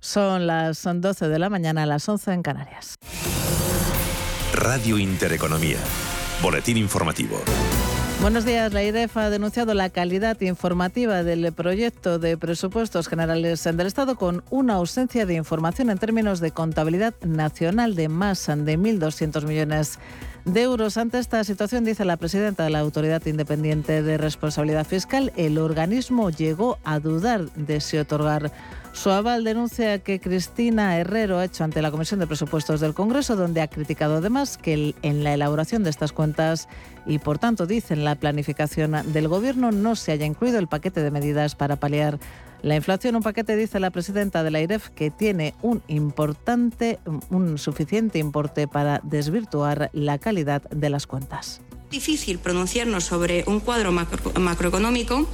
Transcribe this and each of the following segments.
Son las 12 de la mañana, las 11 en Canarias. Radio Intereconomía. Boletín informativo. Buenos días. La IREF ha denunciado la calidad informativa del proyecto de presupuestos generales del Estado con una ausencia de información en términos de contabilidad nacional de más de 1.200 millones de euros. Ante esta situación, dice la presidenta de la Autoridad Independiente de Responsabilidad Fiscal, el organismo llegó a dudar de si otorgar su aval denuncia que Cristina Herrero ha hecho ante la Comisión de Presupuestos del Congreso, donde ha criticado además que en la elaboración de estas cuentas y, por tanto, dice en la planificación del Gobierno no se haya incluido el paquete de medidas para paliar la inflación. Un paquete, dice la presidenta de la IREF, que tiene un importante, un suficiente importe para desvirtuar la calidad de las cuentas. Difícil pronunciarnos sobre un cuadro macroeconómico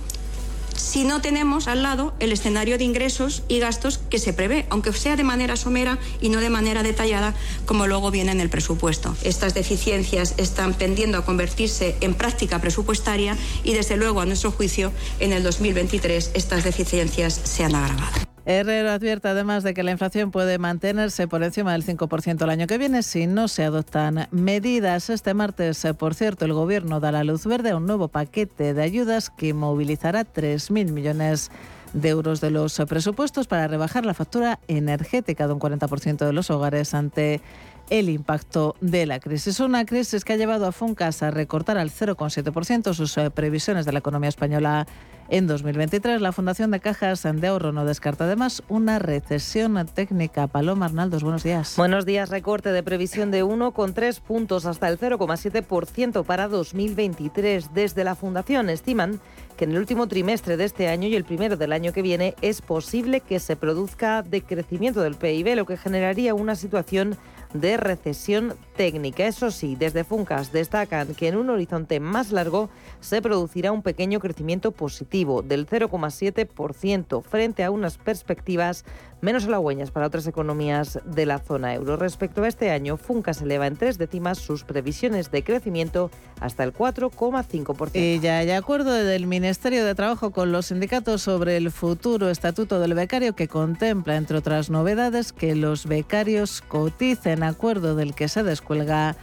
si no tenemos al lado el escenario de ingresos y gastos que se prevé, aunque sea de manera somera y no de manera detallada como luego viene en el presupuesto. Estas deficiencias están tendiendo a convertirse en práctica presupuestaria y desde luego a nuestro juicio en el 2023 estas deficiencias se han agravado. Herrero advierte además de que la inflación puede mantenerse por encima del 5% el año que viene si no se adoptan medidas. Este martes, por cierto, el Gobierno da la luz verde a un nuevo paquete de ayudas que movilizará 3.000 millones de euros de los presupuestos para rebajar la factura energética de un 40% de los hogares ante el impacto de la crisis. Una crisis que ha llevado a Funcas a recortar al 0,7% sus eh, previsiones de la economía española en 2023. La Fundación de Cajas de Ahorro no descarta además una recesión técnica. Paloma Arnaldos, buenos días. Buenos días. Recorte de previsión de 1,3 puntos hasta el 0,7% para 2023. Desde la Fundación estiman que en el último trimestre de este año y el primero del año que viene es posible que se produzca decrecimiento del PIB, lo que generaría una situación de recesión técnica. Eso sí, desde Funcas destacan que en un horizonte más largo se producirá un pequeño crecimiento positivo del 0,7% frente a unas perspectivas menos halagüeñas para otras economías de la zona euro. Respecto a este año, Funcas eleva en tres décimas sus previsiones de crecimiento hasta el 4,5%. Y ya hay acuerdo del Ministerio de Trabajo con los sindicatos sobre el futuro estatuto del becario que contempla, entre otras novedades, que los becarios coticen, acuerdo del que se descuelga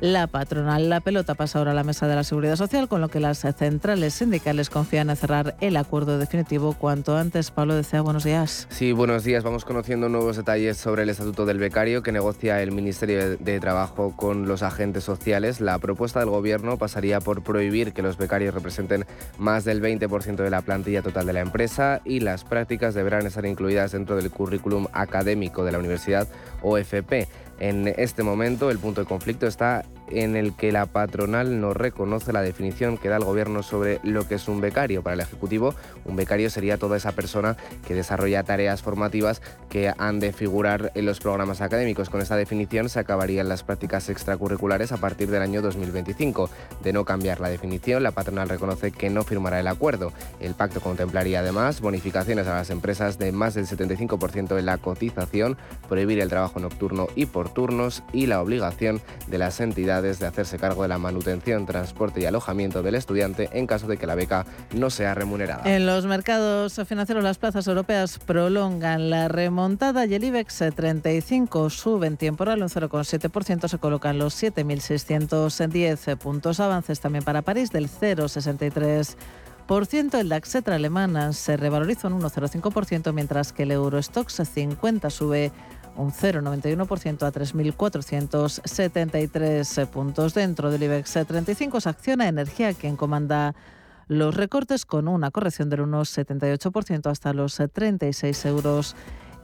la patronal. La pelota pasa ahora a la mesa de la Seguridad Social, con lo que las centrales sindicales confían en cerrar el acuerdo definitivo cuanto antes. Pablo Decea, buenos días. Sí, buenos días. Vamos conociendo nuevos detalles sobre el Estatuto del Becario que negocia el Ministerio de Trabajo con los agentes sociales. La propuesta del Gobierno pasaría por prohibir que los becarios representen más del 20% de la plantilla total de la empresa y las prácticas deberán estar incluidas dentro del currículum académico de la universidad o FP. En este momento el punto de conflicto está en el que la patronal no reconoce la definición que da el gobierno sobre lo que es un becario. Para el Ejecutivo, un becario sería toda esa persona que desarrolla tareas formativas que han de figurar en los programas académicos. Con esta definición se acabarían las prácticas extracurriculares a partir del año 2025. De no cambiar la definición, la patronal reconoce que no firmará el acuerdo. El pacto contemplaría además bonificaciones a las empresas de más del 75% de la cotización, prohibir el trabajo nocturno y por turnos y la obligación de las entidades de hacerse cargo de la manutención, transporte y alojamiento del estudiante en caso de que la beca no sea remunerada. En los mercados financieros las plazas europeas prolongan la remontada y el IBEX 35 sube en temporal un 0,7%, se colocan los 7.610 puntos avances también para París del 0,63%. El DAX alemán se revaloriza un 1,05%, mientras que el Eurostox 50 sube un 0,91% a 3.473 puntos. Dentro del IBEX 35 se acciona Energía, quien comanda los recortes con una corrección del 1,78% hasta los 36 euros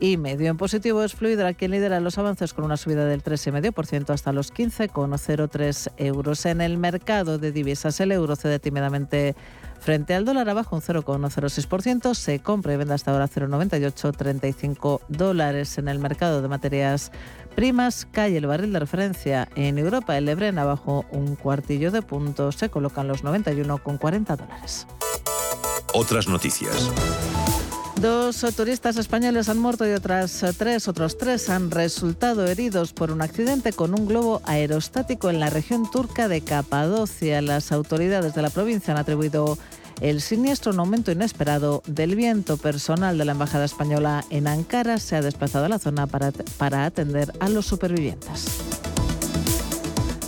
y medio. En positivo es Fluidra quien lidera los avances con una subida del 3,5% hasta los 15,03 euros. En el mercado de divisas el euro cede tímidamente frente al dólar abajo un 0,06%, se compra y vende hasta ahora 0,98, 35 dólares en el mercado de materias primas. Cae el barril de referencia en Europa, el Ebren abajo un cuartillo de punto, se colocan los 91,40 dólares. Otras noticias. Dos turistas españoles han muerto y otras tres, otros tres han resultado heridos por un accidente con un globo aerostático en la región turca de Capadocia. Las autoridades de la provincia han atribuido el siniestro a un aumento inesperado del viento. Personal de la Embajada Española en Ankara se ha desplazado a la zona para, para atender a los supervivientes.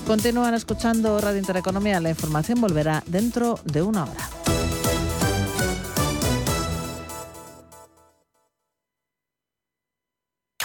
Continúan escuchando Radio Intereconomía. La información volverá dentro de una hora.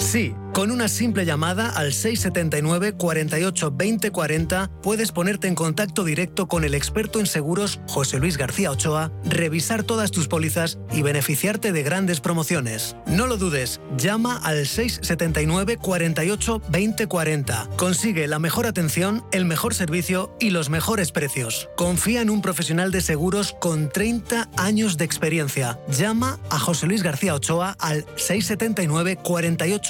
Sí, con una simple llamada al 679 48 20 40 puedes ponerte en contacto directo con el experto en seguros José Luis García Ochoa, revisar todas tus pólizas y beneficiarte de grandes promociones. No lo dudes, llama al 679 48 20 40. Consigue la mejor atención, el mejor servicio y los mejores precios. Confía en un profesional de seguros con 30 años de experiencia. Llama a José Luis García Ochoa al 679 48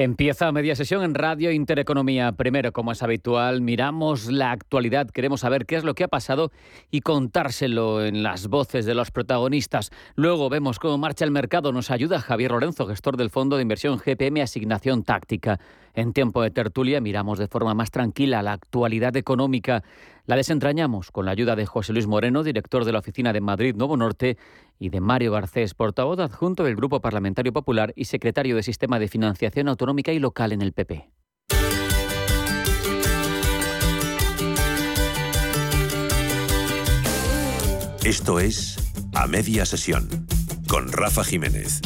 Empieza media sesión en Radio Intereconomía. Primero, como es habitual, miramos la actualidad, queremos saber qué es lo que ha pasado y contárselo en las voces de los protagonistas. Luego vemos cómo marcha el mercado. Nos ayuda Javier Lorenzo, gestor del Fondo de Inversión GPM Asignación Táctica. En tiempo de tertulia miramos de forma más tranquila la actualidad económica. La desentrañamos con la ayuda de José Luis Moreno, director de la Oficina de Madrid Nuevo Norte, y de Mario Garcés, portavoz adjunto del Grupo Parlamentario Popular y secretario de Sistema de Financiación Autonómica y Local en el PP. Esto es A Media Sesión con Rafa Jiménez.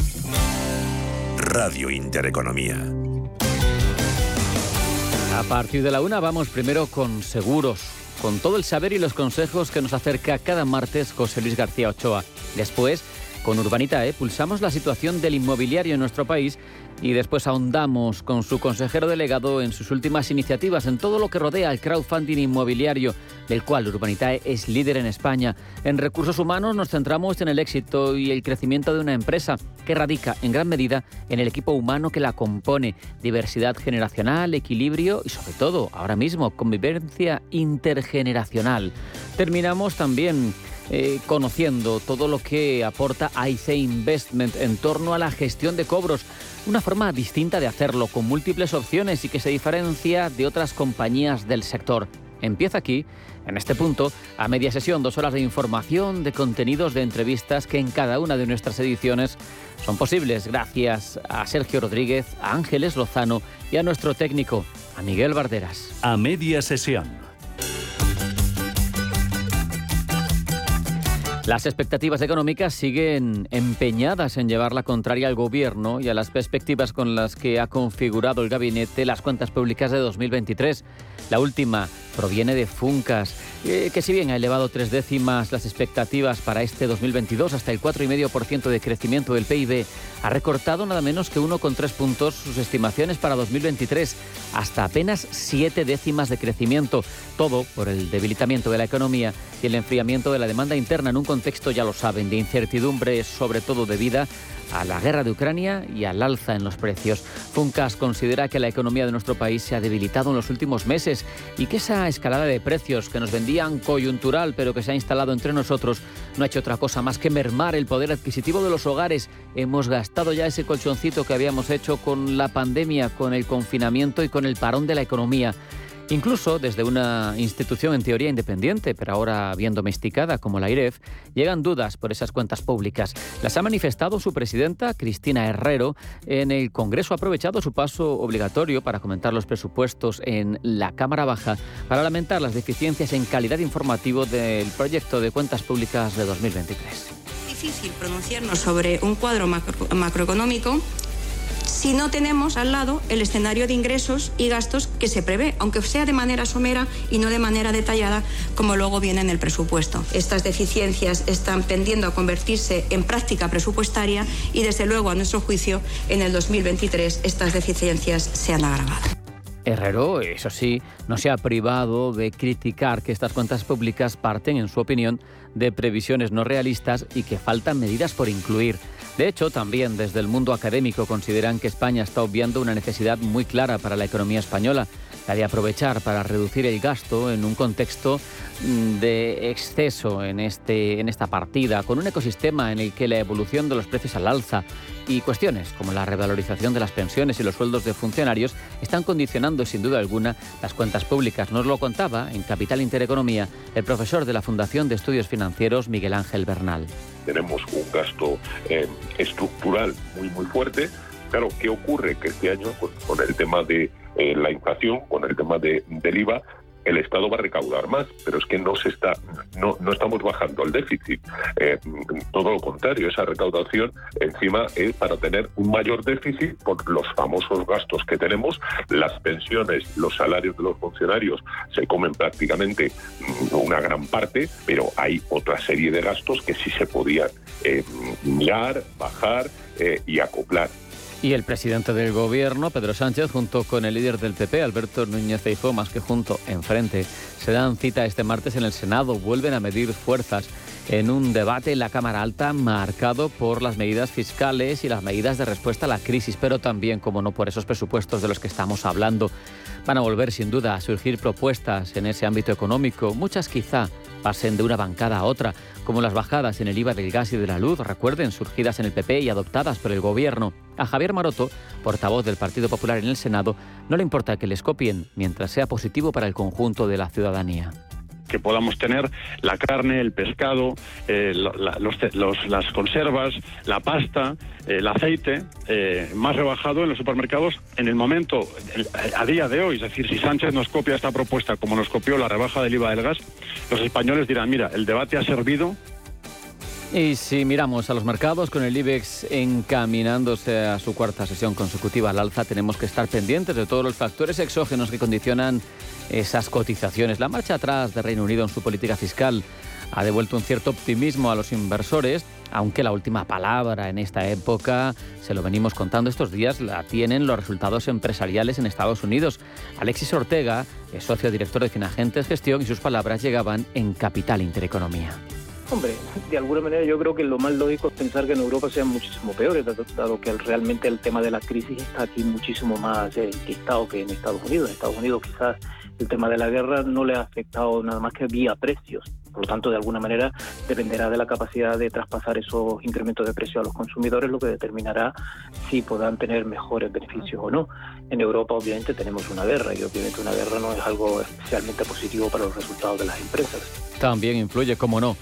Radio Intereconomía. A partir de la una vamos primero con seguros, con todo el saber y los consejos que nos acerca cada martes José Luis García Ochoa. Después, con Urbanitae, pulsamos la situación del inmobiliario en nuestro país y después ahondamos con su consejero delegado en sus últimas iniciativas en todo lo que rodea al crowdfunding inmobiliario, del cual Urbanitae es líder en España. En recursos humanos nos centramos en el éxito y el crecimiento de una empresa que radica en gran medida en el equipo humano que la compone, diversidad generacional, equilibrio y sobre todo, ahora mismo, convivencia intergeneracional. Terminamos también eh, conociendo todo lo que aporta IC Investment en torno a la gestión de cobros, una forma distinta de hacerlo, con múltiples opciones y que se diferencia de otras compañías del sector. Empieza aquí, en este punto, a media sesión, dos horas de información, de contenidos, de entrevistas que en cada una de nuestras ediciones son posibles gracias a Sergio Rodríguez, a Ángeles Lozano y a nuestro técnico, a Miguel Barderas. A media sesión. Las expectativas económicas siguen empeñadas en llevar la contraria al gobierno y a las perspectivas con las que ha configurado el gabinete las cuentas públicas de 2023. La última proviene de Funcas, eh, que si bien ha elevado tres décimas las expectativas para este 2022 hasta el 4,5% de crecimiento del PIB, ha recortado nada menos que 1,3 puntos sus estimaciones para 2023, hasta apenas siete décimas de crecimiento, todo por el debilitamiento de la economía y el enfriamiento de la demanda interna en un contexto, ya lo saben, de incertidumbre, sobre todo debida a la guerra de Ucrania y al alza en los precios. Funcas considera que la economía de nuestro país se ha debilitado en los últimos meses y que esa escalada de precios que nos vendían coyuntural pero que se ha instalado entre nosotros no ha hecho otra cosa más que mermar el poder adquisitivo de los hogares. Hemos gastado ya ese colchoncito que habíamos hecho con la pandemia, con el confinamiento y con el parón de la economía. Incluso desde una institución en teoría independiente, pero ahora bien domesticada como la IREF, llegan dudas por esas cuentas públicas. Las ha manifestado su presidenta, Cristina Herrero, en el Congreso. Ha aprovechado su paso obligatorio para comentar los presupuestos en la Cámara Baja para lamentar las deficiencias en calidad informativo del proyecto de cuentas públicas de 2023. Difícil pronunciarnos sobre un cuadro macro- macroeconómico si no tenemos al lado el escenario de ingresos y gastos que se prevé, aunque sea de manera somera y no de manera detallada como luego viene en el presupuesto. Estas deficiencias están tendiendo a convertirse en práctica presupuestaria y desde luego a nuestro juicio en el 2023 estas deficiencias se han agravado. Herrero, eso sí, no se ha privado de criticar que estas cuentas públicas parten, en su opinión, de previsiones no realistas y que faltan medidas por incluir. De hecho, también desde el mundo académico consideran que España está obviando una necesidad muy clara para la economía española, la de aprovechar para reducir el gasto en un contexto mm, de exceso en, este, en esta partida, con un ecosistema en el que la evolución de los precios al alza y cuestiones como la revalorización de las pensiones y los sueldos de funcionarios están condicionando sin duda alguna las cuentas públicas. Nos lo contaba en Capital Intereconomía el profesor de la Fundación de Estudios Financieros Miguel Ángel Bernal. tenemos un gasto eh, estructural muy muy fuerte. Claro, ¿qué ocurre? Que este año, con, con el tema de eh, la inflación, con el tema de, del IVA, el Estado va a recaudar más, pero es que no se está, no, no estamos bajando el déficit. Eh, todo lo contrario, esa recaudación encima es para tener un mayor déficit por los famosos gastos que tenemos, las pensiones, los salarios de los funcionarios se comen prácticamente mm, una gran parte, pero hay otra serie de gastos que sí se podían eh, mirar, bajar eh, y acoplar. Y el presidente del gobierno, Pedro Sánchez, junto con el líder del PP, Alberto Núñez Feijóo, más que junto, enfrente, se dan cita este martes en el Senado. Vuelven a medir fuerzas en un debate en la Cámara Alta marcado por las medidas fiscales y las medidas de respuesta a la crisis, pero también, como no, por esos presupuestos de los que estamos hablando. Van a volver sin duda a surgir propuestas en ese ámbito económico, muchas quizá pasen de una bancada a otra, como las bajadas en el IVA del gas y de la luz, recuerden, surgidas en el PP y adoptadas por el Gobierno. A Javier Maroto, portavoz del Partido Popular en el Senado, no le importa que les copien mientras sea positivo para el conjunto de la ciudadanía que podamos tener la carne, el pescado, eh, las conservas, la pasta, eh, el aceite, eh, más rebajado en los supermercados en el momento, a día de hoy. Es decir, si Sánchez nos copia esta propuesta como nos copió la rebaja del IVA del gas, los españoles dirán, mira, el debate ha servido y si miramos a los mercados, con el IBEX encaminándose a su cuarta sesión consecutiva al alza, tenemos que estar pendientes de todos los factores exógenos que condicionan esas cotizaciones. La marcha atrás de Reino Unido en su política fiscal ha devuelto un cierto optimismo a los inversores, aunque la última palabra en esta época, se lo venimos contando estos días, la tienen los resultados empresariales en Estados Unidos. Alexis Ortega es socio director de Finagentes Gestión y sus palabras llegaban en Capital Intereconomía Hombre, de alguna manera yo creo que lo más lógico es pensar que en Europa sean muchísimo peores, dado, que realmente el tema de la crisis está aquí muchísimo más eh, enquistado que en Estados Unidos. En Estados Unidos quizás el tema de la guerra no le ha afectado nada más que vía precios. Por lo tanto, de alguna manera dependerá de la capacidad de traspasar esos incrementos de precio a los consumidores, lo que determinará si podrán tener mejores beneficios o no. En Europa, obviamente, tenemos una guerra y obviamente una guerra no es algo especialmente positivo para los resultados de las empresas. También influye, como no,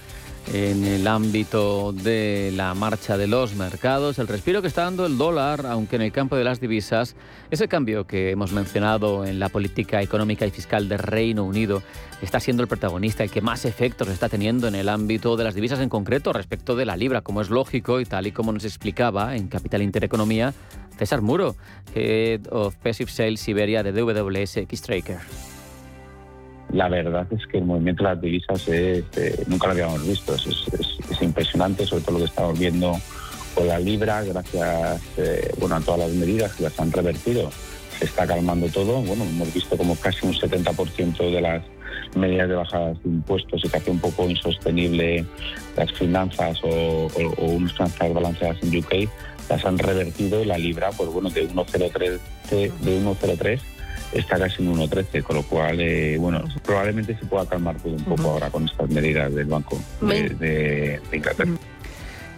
en el ámbito de la marcha de los mercados, el respiro que está dando el dólar, aunque en el campo de las divisas, ese cambio que hemos mencionado en la política económica y fiscal del Reino Unido. Está siendo el protagonista, el que más efectos está teniendo en el ámbito de las divisas en concreto respecto de la libra, como es lógico y tal y como nos explicaba en Capital Intereconomía César Muro, Head of Passive Sales Siberia de DWS X-Tracker la verdad es que el movimiento de las divisas eh, nunca lo habíamos visto. Es, impresionante, sobre todo lo que estamos viendo con la libra, gracias eh, bueno, a todas las medidas que las han revertido. Se está calmando todo. Bueno, hemos visto como casi un 70% de las medidas de bajadas de impuestos y que hace un poco insostenible las finanzas o, unas finanzas balanceadas en UK, las han revertido y la libra, pues bueno, de 1,03 de 1,03 está casi en 1,13, con lo cual, eh, bueno, probablemente se pueda calmar todo un poco ahora con estas medidas del Banco de, Inglaterra.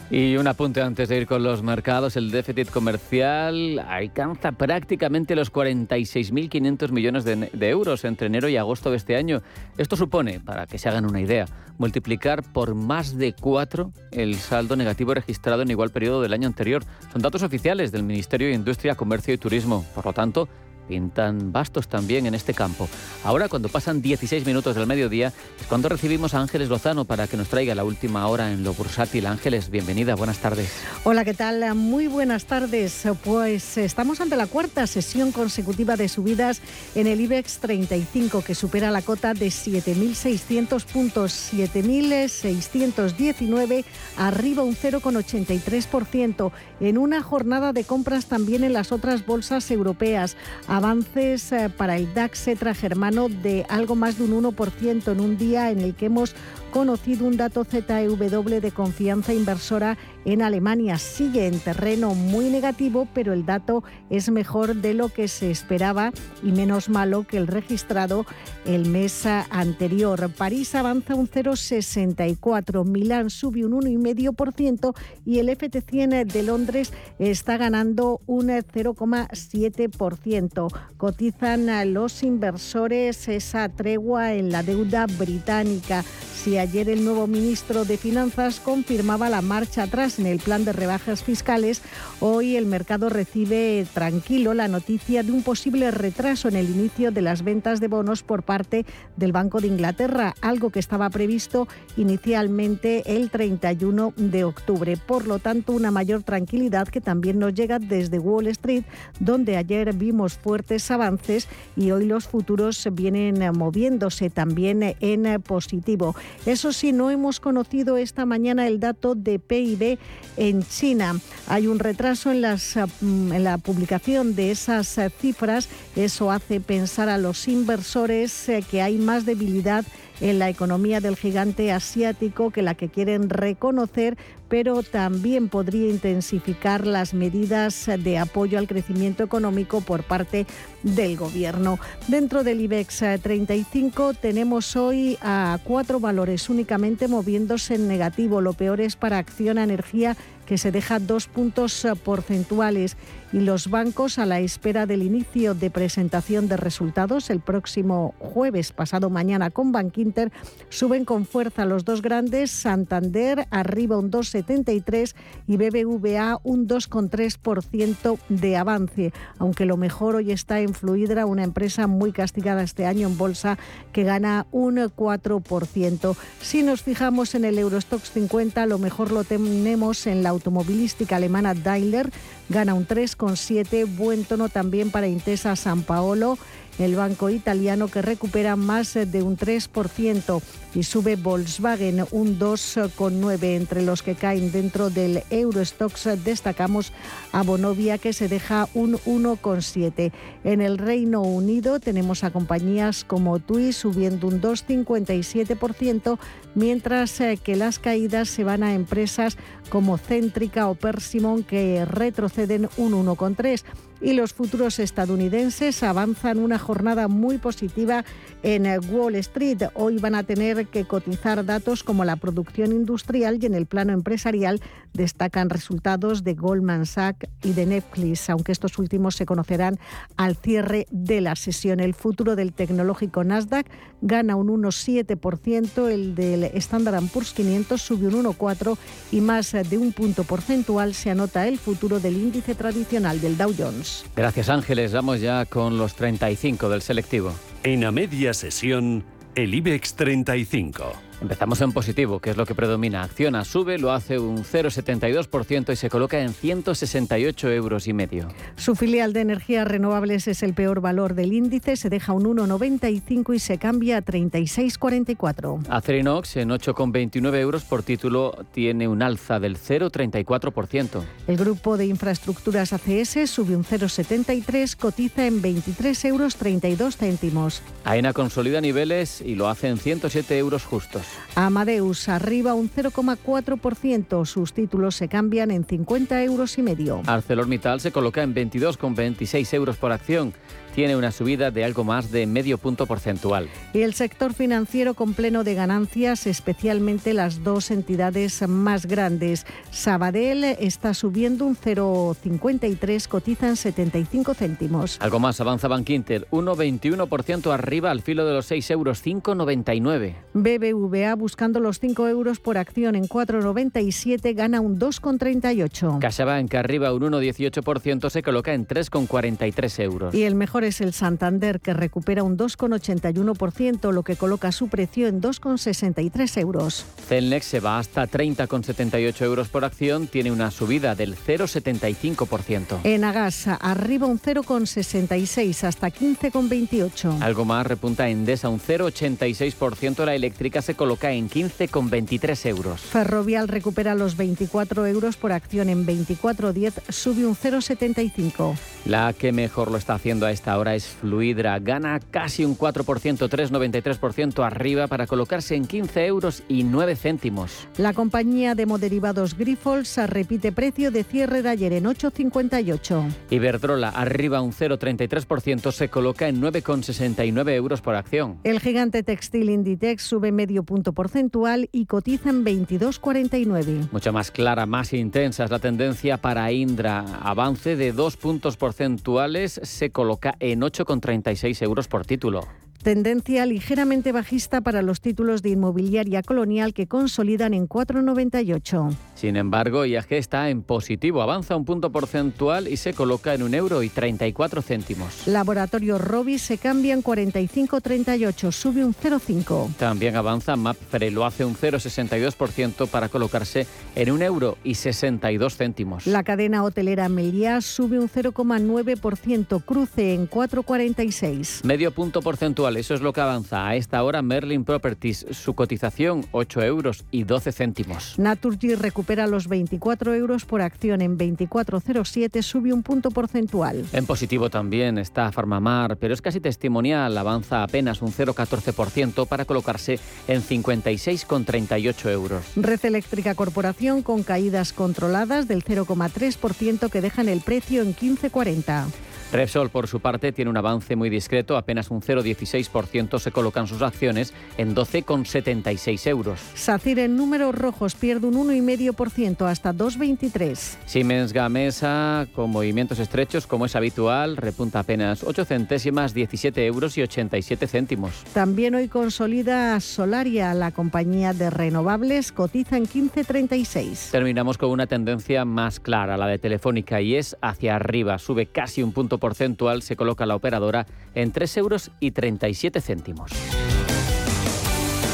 Y un apunte antes de ir con los mercados, el déficit comercial alcanza prácticamente los 46.500 millones de, de, euros entre enero y agosto de este año. Esto supone, para que se hagan una idea, multiplicar por más de cuatro el saldo negativo registrado en igual periodo del año anterior. Son datos oficiales del Ministerio de Industria, Comercio y Turismo. Por lo tanto, pintan bastos también en este campo. Ahora, cuando pasan 16 minutos del mediodía, es cuando recibimos a Ángeles Lozano para que nos traiga la última hora en lo bursátil. Ángeles, bienvenida, buenas tardes. Hola, ¿qué tal? Muy buenas tardes. Pues estamos ante la cuarta sesión consecutiva de subidas en el IBEX 35, que supera la cota de 7.600 puntos, 7.619, arriba un 0,83%, en una jornada de compras también en las otras bolsas europeas avances eh, para el DAX Etra germano de algo más de un 1% en un día en el que hemos conocido un dato ZEW de confianza inversora en Alemania. Sigue en terreno muy negativo, pero el dato es mejor de lo que se esperaba y menos malo que el registrado el mes anterior. París avanza un 0,64, Milán sube un 1,5% y el FT100 de Londres está ganando un 0,7%. Cotizan los inversores esa tregua en la deuda británica. Si ayer el nuevo ministro de Finanzas confirmaba la marcha atrás en el plan de rebajas fiscales, hoy el mercado recibe tranquilo la noticia de un posible retraso en el inicio de las ventas de bonos por parte del Banco de Inglaterra, algo que estaba previsto inicialmente el 31 de octubre. Por lo tanto, una mayor tranquilidad que también nos llega desde Wall Street, donde ayer vimos fuertes avances y hoy los futuros vienen moviéndose también en positivo. Eso sí, no hemos conocido esta mañana el dato de PIB en China. Hay un retraso en, las, mm, en la publicación de esas eh, cifras. Eso hace pensar a los inversores eh, que hay más debilidad en la economía del gigante asiático que la que quieren reconocer, pero también podría intensificar las medidas de apoyo al crecimiento económico por parte del gobierno. Dentro del IBEX 35 tenemos hoy a cuatro valores únicamente moviéndose en negativo. Lo peor es para Acción Energía que se deja dos puntos porcentuales y los bancos a la espera del inicio de presentación de resultados el próximo jueves pasado mañana con Bankinter suben con fuerza los dos grandes Santander arriba un 2,73 y BBVA un 2,3% de avance aunque lo mejor hoy está en Fluidra una empresa muy castigada este año en bolsa que gana un 4%. Si nos fijamos en el Eurostox 50 lo mejor lo tenemos en la automovilística alemana Daimler gana un 3,7, buen tono también para Intesa San Paolo el banco italiano que recupera más de un 3% y sube Volkswagen un 2,9 entre los que caen dentro del Eurostox destacamos a Bonovia que se deja un 1,7. En el Reino Unido tenemos a compañías como TUI subiendo un 2,57%, mientras eh, que las caídas se van a empresas como Céntrica o Persimmon que retroceden un 1,3 y los futuros estadounidenses avanzan una jornada muy positiva en Wall Street. Hoy van a tener que cotizar datos como la producción industrial y en el plano empresarial destacan resultados de Goldman Sachs y de Netflix, aunque estos últimos se conocerán al cierre de la sesión. El futuro del tecnológico Nasdaq gana un 1,7%, el del Standard Poor's 500 sube un 1,4% y más de un punto porcentual se anota el futuro del índice tradicional del Dow Jones. Gracias Ángeles, vamos ya con los 35 del selectivo. En a media sesión, el IBEX 35. Empezamos en positivo, que es lo que predomina. Acciona sube, lo hace un 0,72% y se coloca en 168 euros y medio. Su filial de energías renovables es el peor valor del índice, se deja un 1,95 y se cambia a 36,44. Acerinox en 8,29 euros por título tiene un alza del 0,34%. El grupo de infraestructuras ACS sube un 0,73, cotiza en 23 euros 32 céntimos. AENA consolida niveles y lo hace en 107 euros justos. Amadeus arriba un 0,4%. Sus títulos se cambian en 50 euros y medio. ArcelorMittal se coloca en 22,26 euros por acción tiene una subida de algo más de medio punto porcentual. Y el sector financiero con pleno de ganancias, especialmente las dos entidades más grandes. Sabadell está subiendo un 0,53, cotiza en 75 céntimos. Algo más avanza Bankinter, 1,21% arriba al filo de los 6 euros, 5,99. BBVA buscando los 5 euros por acción en 4,97 gana un 2,38. CaixaBank arriba un 1,18% se coloca en 3,43 euros. Y el mejor es el Santander, que recupera un 2,81%, lo que coloca su precio en 2,63 euros. Celnex se va hasta 30,78 euros por acción, tiene una subida del 0,75%. En Agasa, arriba un 0,66 hasta 15,28. Algo más repunta Endesa un 0,86%, la eléctrica se coloca en 15,23 euros. Ferrovial recupera los 24 euros por acción en 24,10, sube un 0,75. La que mejor lo está haciendo a esta hora es Fluidra. Gana casi un 4%, 3,93% arriba para colocarse en 15 euros y 9 céntimos. La compañía de moderivados Grifols repite precio de cierre de ayer en 8,58. Iberdrola arriba un 0,33%, se coloca en 9,69 euros por acción. El gigante textil Inditex sube medio punto porcentual y cotiza en 22,49. Mucho más clara, más intensa es la tendencia para Indra. Avance de dos puntos porcentuales se coloca en 8,36 euros por título. Tendencia ligeramente bajista para los títulos de inmobiliaria colonial que consolidan en 4,98. Sin embargo, IAG está en positivo, avanza un punto porcentual y se coloca en un euro y 34 céntimos. Laboratorio Robi se cambia en 45,38, sube un 0,5. También avanza Mapfre, lo hace un 0,62% para colocarse en un euro y 62 céntimos. La cadena hotelera Meliá sube un 0,9%, cruce en 4,46. Medio punto porcentual eso es lo que avanza a esta hora Merlin Properties. Su cotización 8 euros y 12 céntimos. Naturgy recupera los 24 euros por acción en 24,07, sube un punto porcentual. En positivo también está Farmamar, pero es casi testimonial, avanza apenas un 0,14% para colocarse en 56,38 euros. Red Eléctrica Corporación con caídas controladas del 0,3% que dejan el precio en 15,40. Repsol, por su parte, tiene un avance muy discreto, apenas un 0,16% se colocan sus acciones en 12,76 euros. SACIR en números rojos pierde un 1,5% hasta 2,23. Siemens Gamesa, con movimientos estrechos como es habitual, repunta apenas 8 centésimas, 17 euros y 87 céntimos. También hoy consolida Solaria, la compañía de renovables, cotiza en 15,36. Terminamos con una tendencia más clara, la de Telefónica, y es hacia arriba, sube casi un punto porcentual se coloca la operadora en 3 euros y 37 céntimos.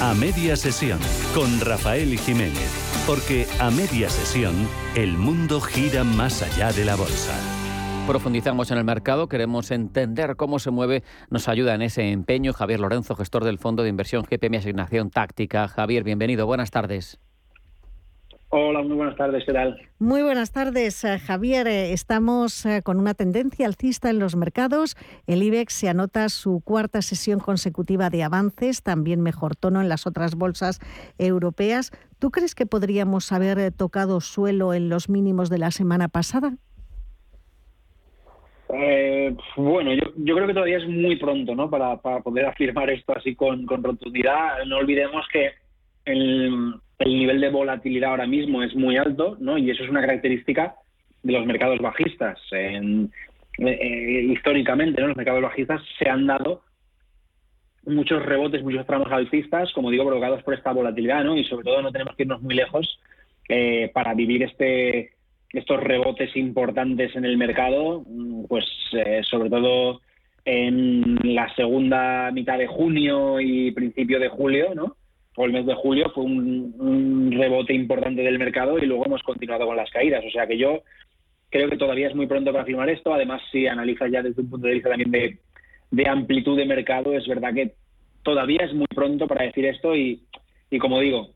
A media sesión con Rafael Jiménez, porque a media sesión el mundo gira más allá de la bolsa. Profundizamos en el mercado, queremos entender cómo se mueve, nos ayuda en ese empeño Javier Lorenzo, gestor del Fondo de Inversión GPM Asignación Táctica. Javier, bienvenido, buenas tardes. Hola, muy buenas tardes, ¿qué tal? Muy buenas tardes, eh, Javier. Eh, estamos eh, con una tendencia alcista en los mercados. El IBEX se anota su cuarta sesión consecutiva de avances, también mejor tono en las otras bolsas europeas. ¿Tú crees que podríamos haber tocado suelo en los mínimos de la semana pasada? bueno, yo, creo que todavía es muy pronto ¿no? para, poder afirmar esto así con, con rotundidad. No olvidemos que el, el nivel de volatilidad ahora mismo es muy alto, ¿no? Y eso es una característica de los mercados bajistas. En, eh, históricamente, ¿no? los mercados bajistas se han dado muchos rebotes, muchos tramos altistas, como digo, provocados por esta volatilidad, ¿no? Y sobre todo no tenemos que irnos muy lejos eh, para vivir este estos rebotes importantes en el mercado, pues eh, sobre todo en la segunda mitad de junio y principio de julio, ¿no? El mes de julio fue un, rebote importante del mercado y luego hemos continuado con las caídas. O sea que yo creo que todavía es muy pronto para afirmar esto. Además, si analizas ya desde un punto de vista también de, amplitud de mercado, es verdad que todavía es muy pronto para decir esto y, como digo,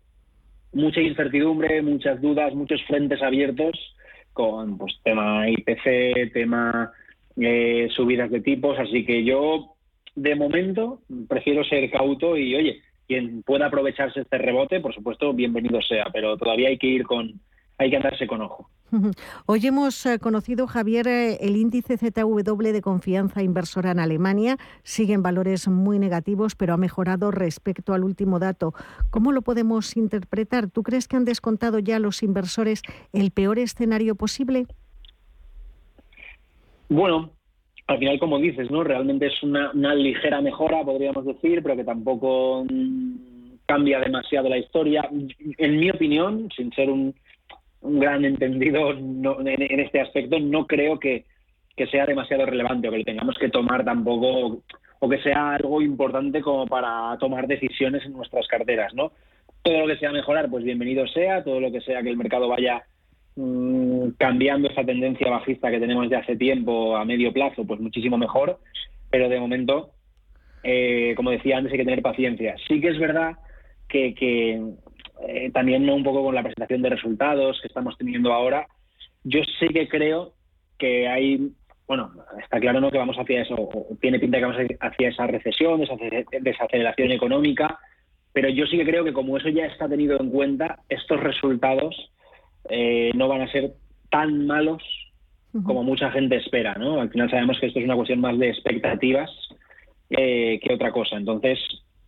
mucha incertidumbre, muchas dudas, muchos frentes abiertos con pues tema IPC, tema eh, subidas de tipos. Así que yo, de momento, prefiero ser cauto y, oye, quien pueda aprovecharse este rebote, por supuesto, bienvenido sea, pero todavía hay que ir con, hay que andarse con ojo. Hoy hemos eh, conocido, Javier, eh, el índice ZW de confianza inversora en Alemania. Siguen valores muy negativos, pero ha mejorado respecto al último dato. ¿Cómo lo podemos interpretar? ¿Tú crees que han descontado ya los inversores el peor escenario posible? Bueno, al final, como dices, ¿no? Realmente es una, ligera mejora, podríamos decir, pero que tampoco mm, cambia demasiado la historia. En mi opinión, sin ser un, gran entendido en, este aspecto, no creo que, sea demasiado relevante o que lo tengamos que tomar tampoco o que sea algo importante como para tomar decisiones en nuestras carteras, ¿no? Todo lo que sea mejorar, pues bienvenido sea, todo lo que sea que el mercado vaya Mm, cambiando esa tendencia bajista que tenemos de hace tiempo a medio plazo, pues muchísimo mejor. Pero de momento, eh, como decía antes, hay que tener paciencia. Sí que es verdad que, eh, también un poco con la presentación de resultados que estamos teniendo ahora, yo sí que creo que hay, bueno, está claro ¿no? que vamos hacia eso, tiene pinta que vamos hacia esa recesión, esa desaceleración económica, pero yo sí que creo que como eso ya está tenido en cuenta, estos resultados eh, no van a ser tan malos como mucha gente espera, ¿no? Al final sabemos que esto es una cuestión más de expectativas eh, que otra cosa. Entonces,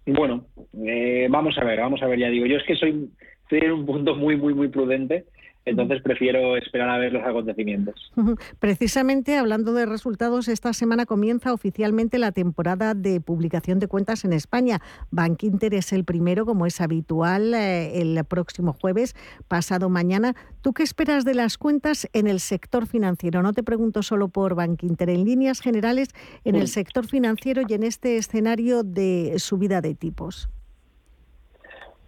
bueno, eh, vamos a ver, vamos a ver, ya digo, yo es que soy, estoy en un punto muy, muy, muy prudente entonces prefiero esperar a ver los acontecimientos. Precisamente hablando de resultados, esta semana comienza oficialmente la temporada de publicación de cuentas en España. Bank Inter es el primero, como es habitual, eh, el próximo jueves, pasado mañana. ¿Tú qué esperas de las cuentas en el sector financiero? No te pregunto solo por Bank Inter, en líneas generales, en el sector financiero y en este escenario de subida de tipos.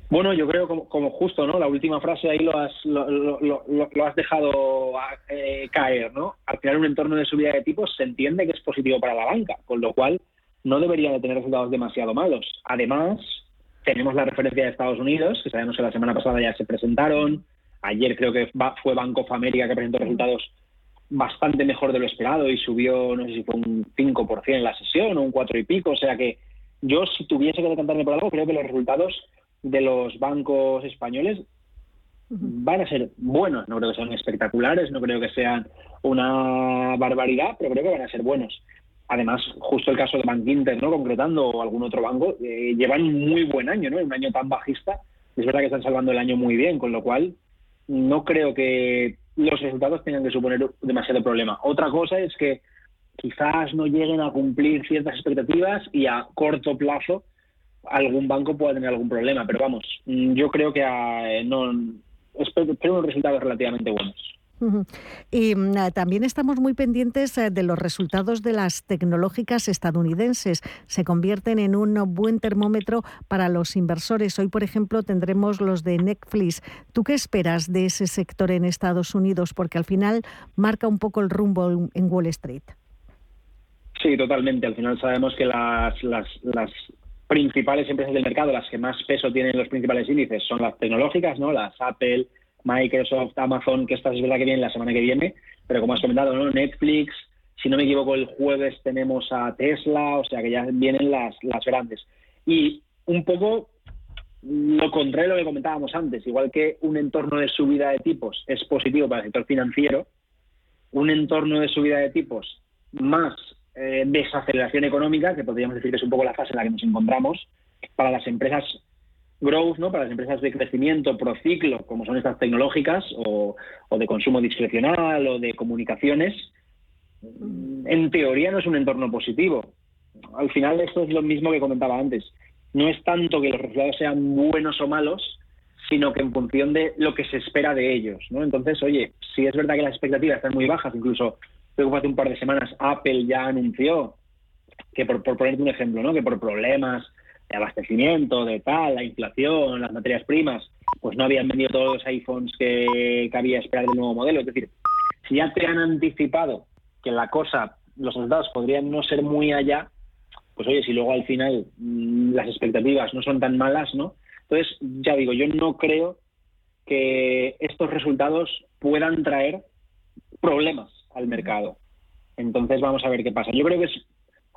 Bueno, yo creo como, justo, ¿no? La última frase ahí lo has, lo, has dejado eh, caer, ¿no? Al final un entorno de subida de tipos se entiende que es positivo para la banca, con lo cual no debería de tener resultados demasiado malos. Además, tenemos la referencia de Estados Unidos, que sabemos que la semana pasada ya se presentaron. Ayer creo que fue Bank of America que presentó resultados bastante mejor de lo esperado y subió, no sé si fue un 5% en la sesión o un 4 y pico. O sea que yo, si tuviese que decantarme por algo, creo que los resultados de los bancos españoles van a ser buenos. No creo que sean espectaculares, no creo que sean una barbaridad, pero creo que van a ser buenos. Además, justo el caso de Bank Inter, ¿no? concretando o algún otro banco, eh, llevan un muy buen año, ¿no? un año tan bajista. Es verdad que están salvando el año muy bien, con lo cual no creo que los resultados tengan que suponer demasiado problema. Otra cosa es que quizás no lleguen a cumplir ciertas expectativas y a corto plazo algún banco pueda tener algún problema, pero vamos, mm, yo creo que ah, no espero, unos resultados relativamente buenos. Y mm, también estamos muy pendientes eh, de los resultados de las tecnológicas estadounidenses. Se convierten en un buen termómetro para los inversores. Hoy, por ejemplo, tendremos los de Netflix. ¿Tú qué esperas de ese sector en Estados Unidos? Porque al final marca un poco el rumbo en Wall Street. Sí, totalmente. Al final sabemos que las, las, las principales empresas del mercado, las que más peso tienen los principales índices, son las tecnológicas, ¿no? Las Apple, Microsoft, Amazon, que esta es verdad que viene la semana que viene, pero como has comentado, ¿no? Netflix, si no me equivoco, el jueves tenemos a Tesla, o sea que ya vienen las, las grandes. Y un poco lo contrario a lo que comentábamos antes, igual que un entorno de subida de tipos es positivo para el sector financiero, un entorno de subida de tipos más eh, desaceleración económica, que podríamos decir que es un poco la fase en la que nos encontramos, para las empresas growth, ¿no? para las empresas de crecimiento prociclo, como son estas tecnológicas o, de consumo discrecional o de comunicaciones, en teoría no es un entorno positivo. Al final esto es lo mismo que comentaba antes. No es tanto que los resultados sean buenos o malos, sino que en función de lo que se espera de ellos. ¿no? Entonces, oye, si es verdad que las expectativas están muy bajas, incluso creo que hace un par de semanas Apple ya anunció que, por, por ponerte un ejemplo, que por problemas de abastecimiento, de tal, la inflación, las materias primas, pues no habían vendido todos los iPhones que, había esperado del nuevo modelo. Es decir, si ya te han anticipado que la cosa, los resultados podrían no ser muy allá, pues oye, si luego al final mm, las expectativas no son tan malas, ¿no? Entonces, ya digo, yo no creo que estos resultados puedan traer problemas al mercado. Entonces vamos a ver qué pasa. Yo creo que es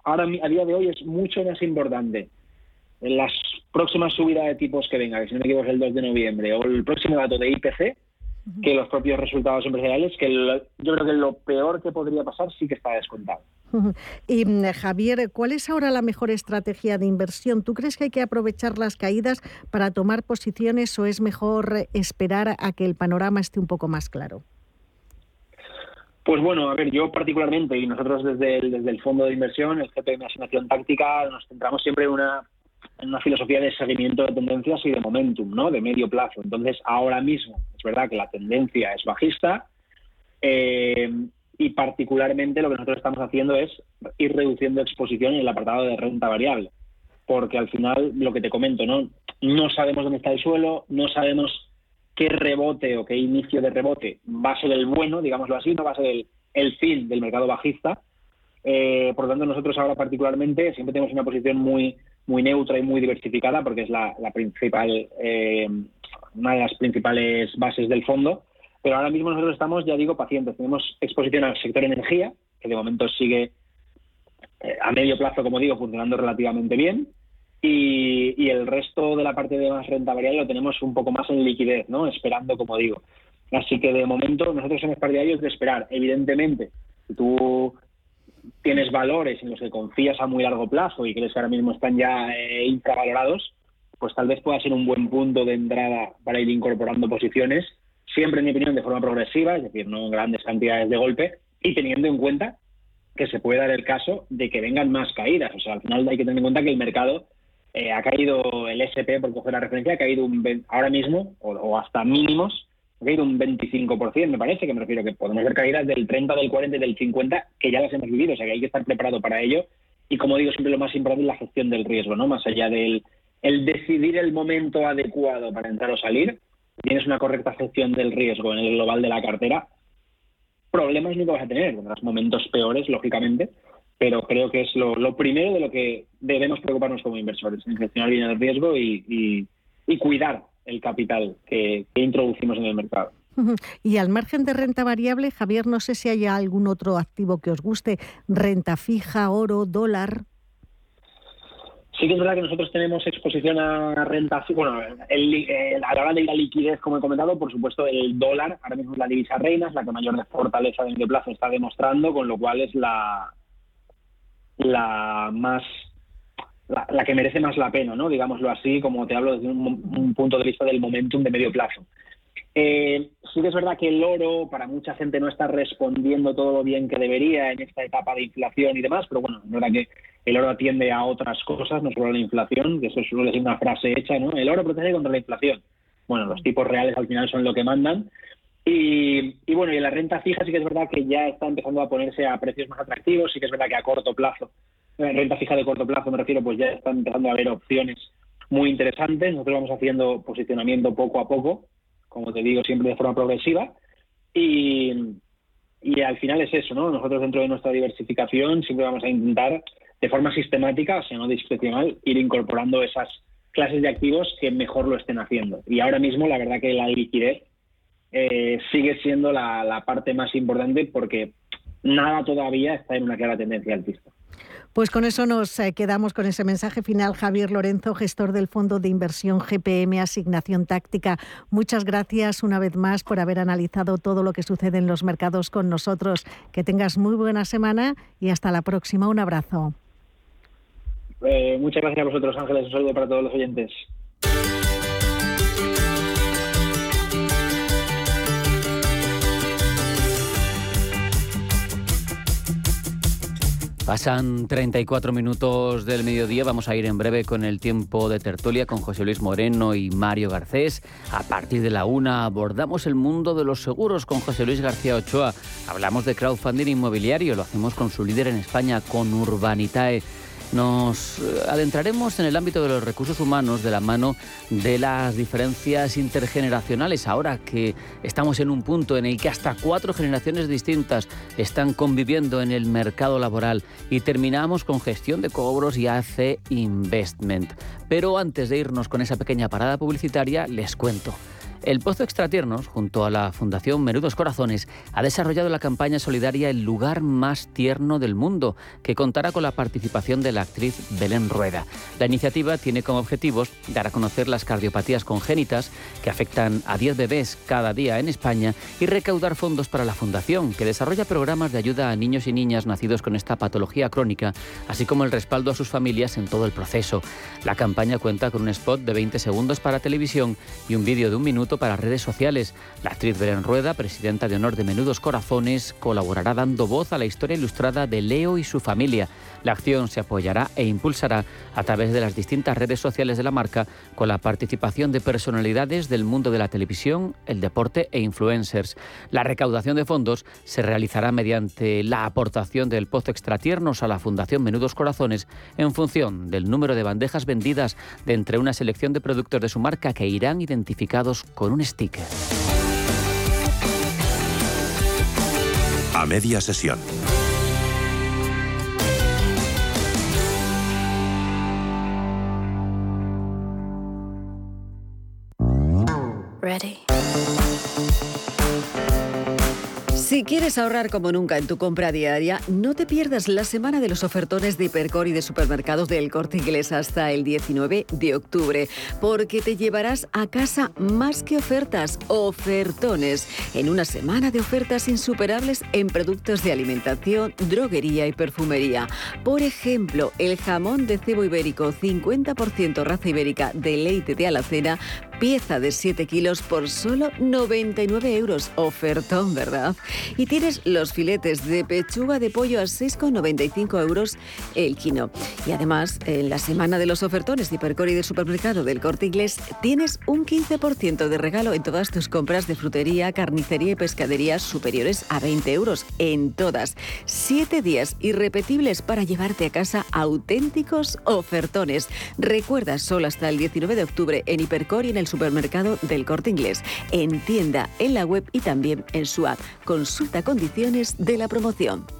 ahora a día de hoy es mucho más importante en las próximas subidas de tipos que venga, que si no me equivoco es el 2 de noviembre, o el próximo dato de IPC, que los propios resultados empresariales, que yo creo que lo peor que podría pasar sí que está descontado. Y mm, Javier, ¿cuál es ahora la mejor estrategia de inversión? ¿Tú crees que hay que aprovechar las caídas para tomar posiciones o es mejor esperar a que el panorama esté un poco más claro? Pues bueno, a ver, yo particularmente y nosotros desde el, fondo de inversión, el GP de asignación táctica, nos centramos siempre en una, en una filosofía de seguimiento de tendencias y de momentum, ¿no? De medio plazo. Entonces, ahora mismo es verdad que la tendencia es bajista eh, y particularmente lo que nosotros estamos haciendo es ir reduciendo exposición en el apartado de renta variable, porque al final lo que te comento, ¿no? No sabemos dónde está el suelo, no sabemos qué rebote o qué inicio de rebote va a ser el bueno, digámoslo así, no va a ser el, fin del mercado bajista. Eh, por lo tanto, nosotros ahora particularmente siempre tenemos una posición muy muy neutra y muy diversificada porque es la, principal eh, una de las principales bases del fondo. Pero ahora mismo nosotros estamos, ya digo, pacientes. Tenemos exposición al sector energía, que de momento sigue eh, a medio plazo, como digo, funcionando relativamente bien. Y, el resto de la parte de más renta variable lo tenemos un poco más en liquidez, ¿no? Esperando, como digo. Así que de momento nosotros somos partidarios de esperar. Evidentemente, si tú tienes valores en los que confías a muy largo plazo y crees que ahora mismo están ya eh, infravalorados, pues tal vez pueda ser un buen punto de entrada para ir incorporando posiciones, siempre en mi opinión de forma progresiva, es decir, no grandes cantidades de golpe, y teniendo en cuenta que se puede dar el caso de que vengan más caídas. O sea, al final hay que tener en cuenta que el mercado eh, ha caído el SP, por coger la referencia, ha caído un, ahora mismo, o, hasta mínimos, ha caído un 25%, me parece, que me refiero que podemos ver caídas del 30, del 40 y del 50, que ya las hemos vivido, o sea que hay que estar preparado para ello. Y como digo, siempre lo más importante es la gestión del riesgo, ¿no? Más allá del el decidir el momento adecuado para entrar o salir, tienes una correcta gestión del riesgo en el global de la cartera, problemas nunca vas a tener, tendrás momentos peores, lógicamente, pero creo que es lo, primero de lo que debemos preocuparnos como inversores, en gestionar bien el riesgo y, cuidar el capital que, introducimos en el mercado. Y al margen de renta variable, Javier, no sé si hay algún otro activo que os guste, renta fija, oro, dólar. Sí que es verdad que nosotros tenemos exposición a renta, bueno, el, a la hora de la liquidez, como he comentado, por supuesto el dólar, ahora mismo es la divisa reina, es la que mayor fortaleza de medio plazo está demostrando, con lo cual es la, la más la, que merece más la pena, ¿no? Digámoslo así, como te hablo desde un, punto de vista del momentum de medio plazo. Eh, sí que es verdad que el oro para mucha gente no está respondiendo todo lo bien que debería en esta etapa de inflación y demás, pero bueno, no era que el oro atiende a otras cosas, no solo a la inflación, que eso suele ser una frase hecha, ¿no? El oro protege contra la inflación. Bueno, los tipos reales al final son lo que mandan Y, y, bueno, y la renta fija sí que es verdad que ya está empezando a ponerse a precios más atractivos, sí que es verdad que a corto plazo, en renta fija de corto plazo me refiero, pues ya están empezando a haber opciones muy interesantes. Nosotros vamos haciendo posicionamiento poco a poco, como te digo, siempre de forma progresiva. Y, y al final es eso, ¿no? Nosotros dentro de nuestra diversificación siempre vamos a intentar de forma sistemática, o sea, no discrecional, ir incorporando esas clases de activos que mejor lo estén haciendo. Y ahora mismo la verdad que la liquidez eh, sigue siendo la, la parte más importante porque nada todavía está en una clara tendencia alcista. Pues con eso nos eh, quedamos con ese mensaje final. Javier Lorenzo, gestor del Fondo de Inversión GPM Asignación Táctica. Muchas gracias una vez más por haber analizado todo lo que sucede en los mercados con nosotros. Que tengas muy buena semana y hasta la próxima. Un abrazo. Eh, muchas gracias a vosotros, Ángeles. Un saludo para todos los oyentes. Pasan 34 minutos del mediodía, vamos a ir en breve con el tiempo de tertulia con José Luis Moreno y Mario Garcés. A partir de la una abordamos el mundo de los seguros con José Luis García Ochoa. Hablamos de crowdfunding inmobiliario, lo hacemos con su líder en España, con Urbanitae. Nos eh, adentraremos en el ámbito de los recursos humanos de la mano de las diferencias intergeneracionales, ahora que estamos en un punto en el que hasta cuatro generaciones distintas están conviviendo en el mercado laboral y terminamos con gestión de cobros y AC Investment. Pero antes de irnos con esa pequeña parada publicitaria, les cuento. El Pozo Extratiernos, junto a la Fundación Menudos Corazones, ha desarrollado la campaña solidaria El lugar más tierno del mundo, que contará con la participación de la actriz Belén Rueda. La iniciativa tiene como objetivos dar a conocer las cardiopatías congénitas que afectan a 10 bebés cada día en España y recaudar fondos para la Fundación, que desarrolla programas de ayuda a niños y niñas nacidos con esta patología crónica, así como el respaldo a sus familias en todo el proceso. La campaña cuenta con un spot de 20 segundos para televisión y un vídeo de un minuto para redes sociales. La actriz Belén Rueda, presidenta de honor de Menudos Corazones, colaborará dando voz a la historia ilustrada de Leo y su familia. La acción se apoyará e impulsará a través de las distintas redes sociales de la marca con la participación de personalidades del mundo de la televisión, el deporte e influencers. La recaudación de fondos se realizará mediante la aportación del Pozo Extratiernos a la Fundación Menudos Corazones en función del número de bandejas vendidas de entre una selección de productos de su marca que irán identificados con un sticker. A media sesión. Ready. Si quieres ahorrar como nunca en tu compra diaria, no te pierdas la semana de los ofertones de Hipercor y de supermercados del Corte Inglés hasta el 19 de octubre, porque te llevarás a casa más que ofertas, ofertones, en una semana de ofertas insuperables en productos de alimentación, droguería y perfumería. Por ejemplo, el jamón de cebo ibérico 50% raza ibérica de leite de alacena, pieza de 7 kilos por solo 99 euros. Ofertón, ¿verdad? Y tienes los filetes de pechuga de pollo a 6,95 euros el kilo. Y además, en la semana de los ofertones de Hipercor y del supermercado del Corte Inglés, tienes un 15% de regalo en todas tus compras de frutería, carnicería y pescadería superiores a 20 euros. En todas. Siete días irrepetibles para llevarte a casa auténticos ofertones. Recuerda, solo hasta el 19 de octubre en Hipercor y en el supermercado del Corte Inglés, en tienda, en la web y también en su app. Consulta condiciones de la promoción.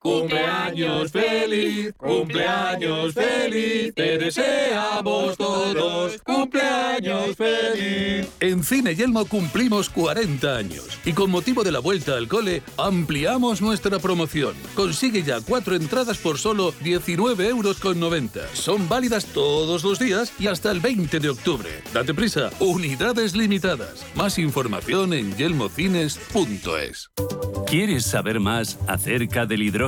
Cumpleaños feliz, cumpleaños feliz, te deseamos todos, cumpleaños feliz. En Cine Yelmo cumplimos 40 años y con motivo de la vuelta al cole ampliamos nuestra promoción. Consigue ya cuatro entradas por solo 19,90 euros. Son válidas todos los días y hasta el 20 de octubre. Date prisa, unidades limitadas. Más información en yelmocines.es. ¿Quieres saber más acerca del hidrógeno?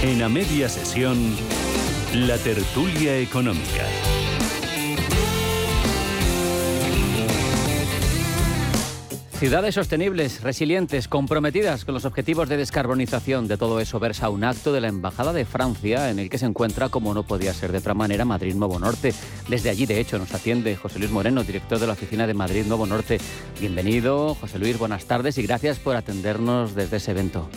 En a media sesión, la tertulia económica. Ciudades sostenibles, resilientes, comprometidas con los objetivos de descarbonización. De todo eso versa un acto de la Embajada de Francia en el que se encuentra, como no podía ser de otra manera, Madrid Nuevo Norte. Desde allí, de hecho, nos atiende José Luis Moreno, director de la oficina de Madrid Nuevo Norte. Bienvenido, José Luis, buenas tardes y gracias por atendernos desde ese evento.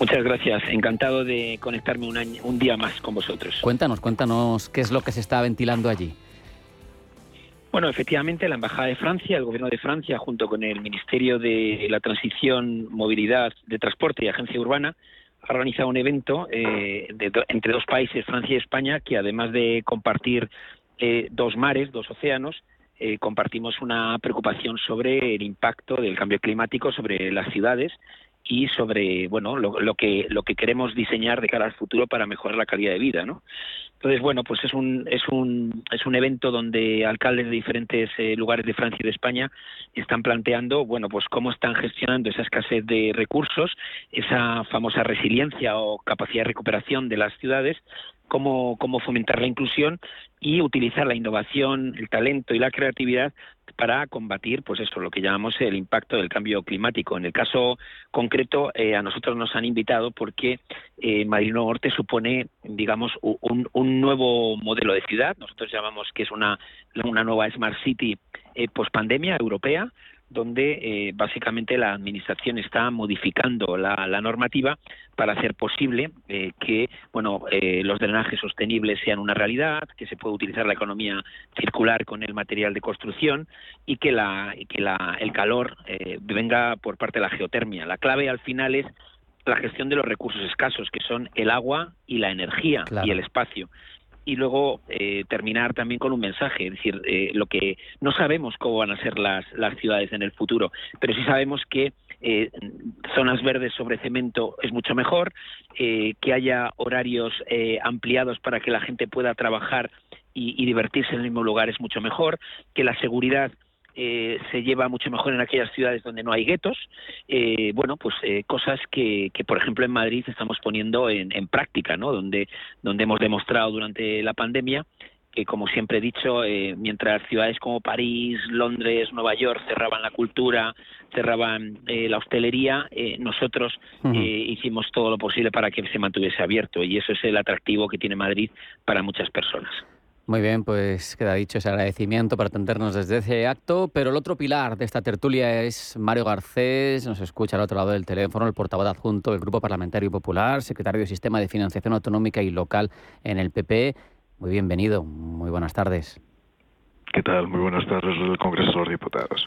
Muchas gracias, encantado de conectarme un, año, un día más con vosotros. Cuéntanos, cuéntanos qué es lo que se está ventilando allí. Bueno, efectivamente, la Embajada de Francia, el Gobierno de Francia, junto con el Ministerio de la Transición, Movilidad, de Transporte y Agencia Urbana, ha organizado un evento eh, de, entre dos países, Francia y España, que además de compartir eh, dos mares, dos océanos, eh, compartimos una preocupación sobre el impacto del cambio climático sobre las ciudades y sobre bueno lo, que lo que queremos diseñar de cara al futuro para mejorar la calidad de vida no entonces bueno pues es un es un es un evento donde alcaldes de diferentes eh, lugares de Francia y de España están planteando bueno pues cómo están gestionando esa escasez de recursos esa famosa resiliencia o capacidad de recuperación de las ciudades cómo, cómo fomentar la inclusión y utilizar la innovación, el talento y la creatividad para combatir, pues eso, lo que llamamos el impacto del cambio climático. En el caso concreto, eh, a nosotros nos han invitado porque eh, Madrid Norte supone, digamos, un, nuevo modelo de ciudad. Nosotros llamamos que es una, una nueva Smart City eh, post pandemia europea donde eh, básicamente la Administración está modificando la, normativa para hacer posible eh, que bueno eh, los drenajes sostenibles sean una realidad, que se pueda utilizar la economía circular con el material de construcción y que, la, que la, el calor venga por parte de la geotermia. La clave al final es la gestión de los recursos escasos, que son el agua y la energía y el espacio y luego eh, terminar también con un mensaje, es decir, eh, lo que no sabemos cómo van a ser las, las ciudades en el futuro, pero sí sabemos que eh, zonas verdes sobre cemento es mucho mejor, que haya horarios ampliados para que la gente pueda trabajar y, y divertirse en el mismo lugar es mucho mejor, que la seguridad eh, se lleva mucho mejor en aquellas ciudades donde no hay guetos. Eh, bueno, pues eh, cosas que, que, por ejemplo, en Madrid estamos poniendo en, en, práctica, ¿no? Donde, donde hemos demostrado durante la pandemia que, como siempre he dicho, mientras ciudades como París, Londres, Nueva York cerraban la cultura, cerraban la hostelería, nosotros hicimos todo lo posible para que se mantuviese abierto y eso es el atractivo que tiene Madrid para muchas personas. Muy bien, pues queda dicho ese agradecimiento para atendernos desde ese acto, pero el otro pilar de esta tertulia es Mario Garcés, nos escucha al otro lado del teléfono, el portavoz adjunto del Grupo Parlamentario Popular, secretario de Sistema de Financiación Autonómica y Local en el PP. Muy bienvenido, muy buenas tardes. ¿Qué tal? Muy buenas tardes del Congreso de los Diputados.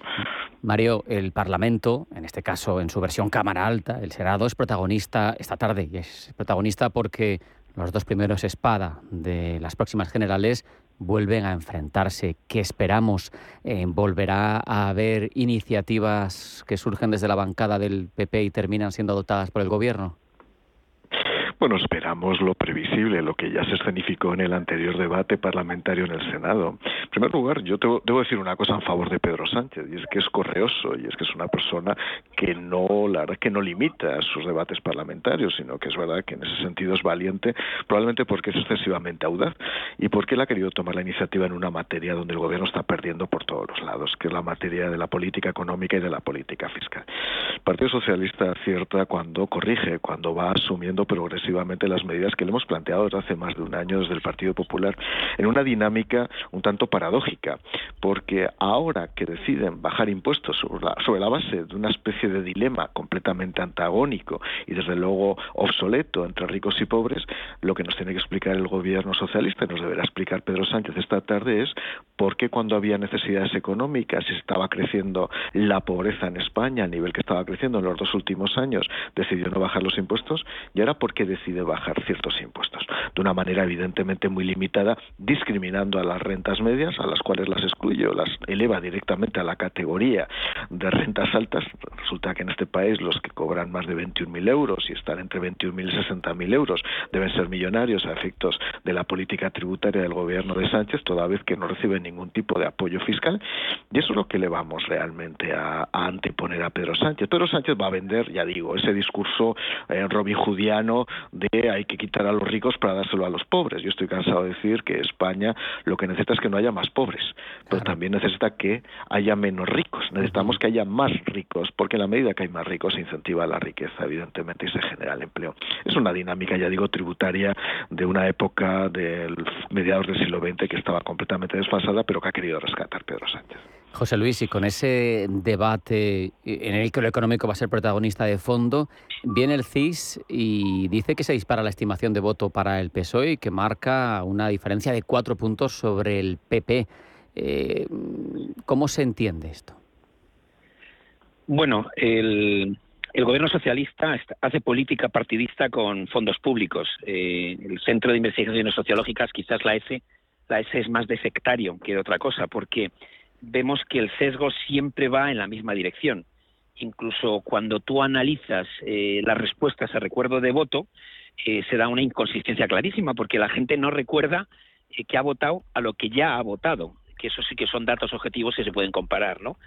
Mario, el Parlamento, en este caso en su versión Cámara Alta, el Senado es protagonista esta tarde y es protagonista porque los dos primeros espada de las próximas generales vuelven a enfrentarse. ¿Qué esperamos? Eh, ¿Volverá a haber iniciativas que surgen desde la bancada del PP y terminan siendo adoptadas por el Gobierno? Bueno, esperamos lo previsible, lo que ya se escenificó en el anterior debate parlamentario en el Senado. En primer lugar, yo debo decir una cosa en favor de Pedro Sánchez, y es que es correoso, y es que es una persona que no, la verdad que no limita sus debates parlamentarios, sino que es verdad que en ese sentido es valiente, probablemente porque es excesivamente audaz y porque él ha querido tomar la iniciativa en una materia donde el gobierno está perdiendo por todos los lados, que es la materia de la política económica y de la política fiscal. El Partido Socialista acierta cuando corrige, cuando va asumiendo progresivamente las medidas que le hemos planteado desde hace más de un año desde el Partido Popular, en una dinámica un tanto paradójica, porque ahora que deciden bajar impuestos sobre la, sobre la base de una especie de dilema completamente antagónico y desde luego obsoleto entre ricos y pobres, lo que nos tiene que explicar el gobierno socialista, nos deberá explicar Pedro Sánchez esta tarde es por qué cuando había necesidades económicas y estaba creciendo la pobreza en España a nivel que estaba creciendo en los dos últimos años, decidió no bajar los impuestos y ahora por qué decide bajar ciertos impuestos. De una manera evidentemente muy limitada, discriminando a las rentas medias, a las cuales las excluye o las eleva directamente a la categoría de rentas altas. Resulta que en este país los que cobran más de 21.000 euros y están entre 21.000 y 60.000 euros deben ser millonarios a efectos de la política tributaria del gobierno de Sánchez, toda vez que no reciben ningún tipo de apoyo fiscal. Y eso es lo que le vamos realmente a, anteponer a Pedro Sánchez. Pedro Sánchez va a vender, ya digo, ese discurso eh, robin judiano de hay que quitar a los ricos para dárselo a los pobres. Yo estoy cansado de decir que España lo que necesita es que no haya más pobres, pero también necesita que haya menos ricos. Necesitamos que haya más ricos, porque en la medida que hay más ricos se incentiva la riqueza, evidentemente, y se genera el empleo. Es una dinámica, ya digo, tributaria de una época del mediados del siglo XX que estaba completamente desfasada, pero que ha querido rescatar Pedro Sánchez. José Luis, y con ese debate en el que lo económico va a ser protagonista de fondo, viene el CIS y dice que se dispara la estimación de voto para el PSOE y que marca una diferencia de cuatro puntos sobre el PP. Eh, ¿Cómo se entiende esto? Bueno, el, gobierno socialista hace política partidista con fondos públicos. Eh, el Centro de Investigaciones Sociológicas, quizás la S, la S es más de sectario que de otra cosa, porque vemos que el sesgo siempre va en la misma dirección. Incluso cuando tú analizas eh, las respuestas a recuerdo de voto, eh, se da una inconsistencia clarísima, porque la gente no recuerda eh, que ha votado a lo que ya ha votado, que eso sí que son datos objetivos que se pueden comparar, ¿no?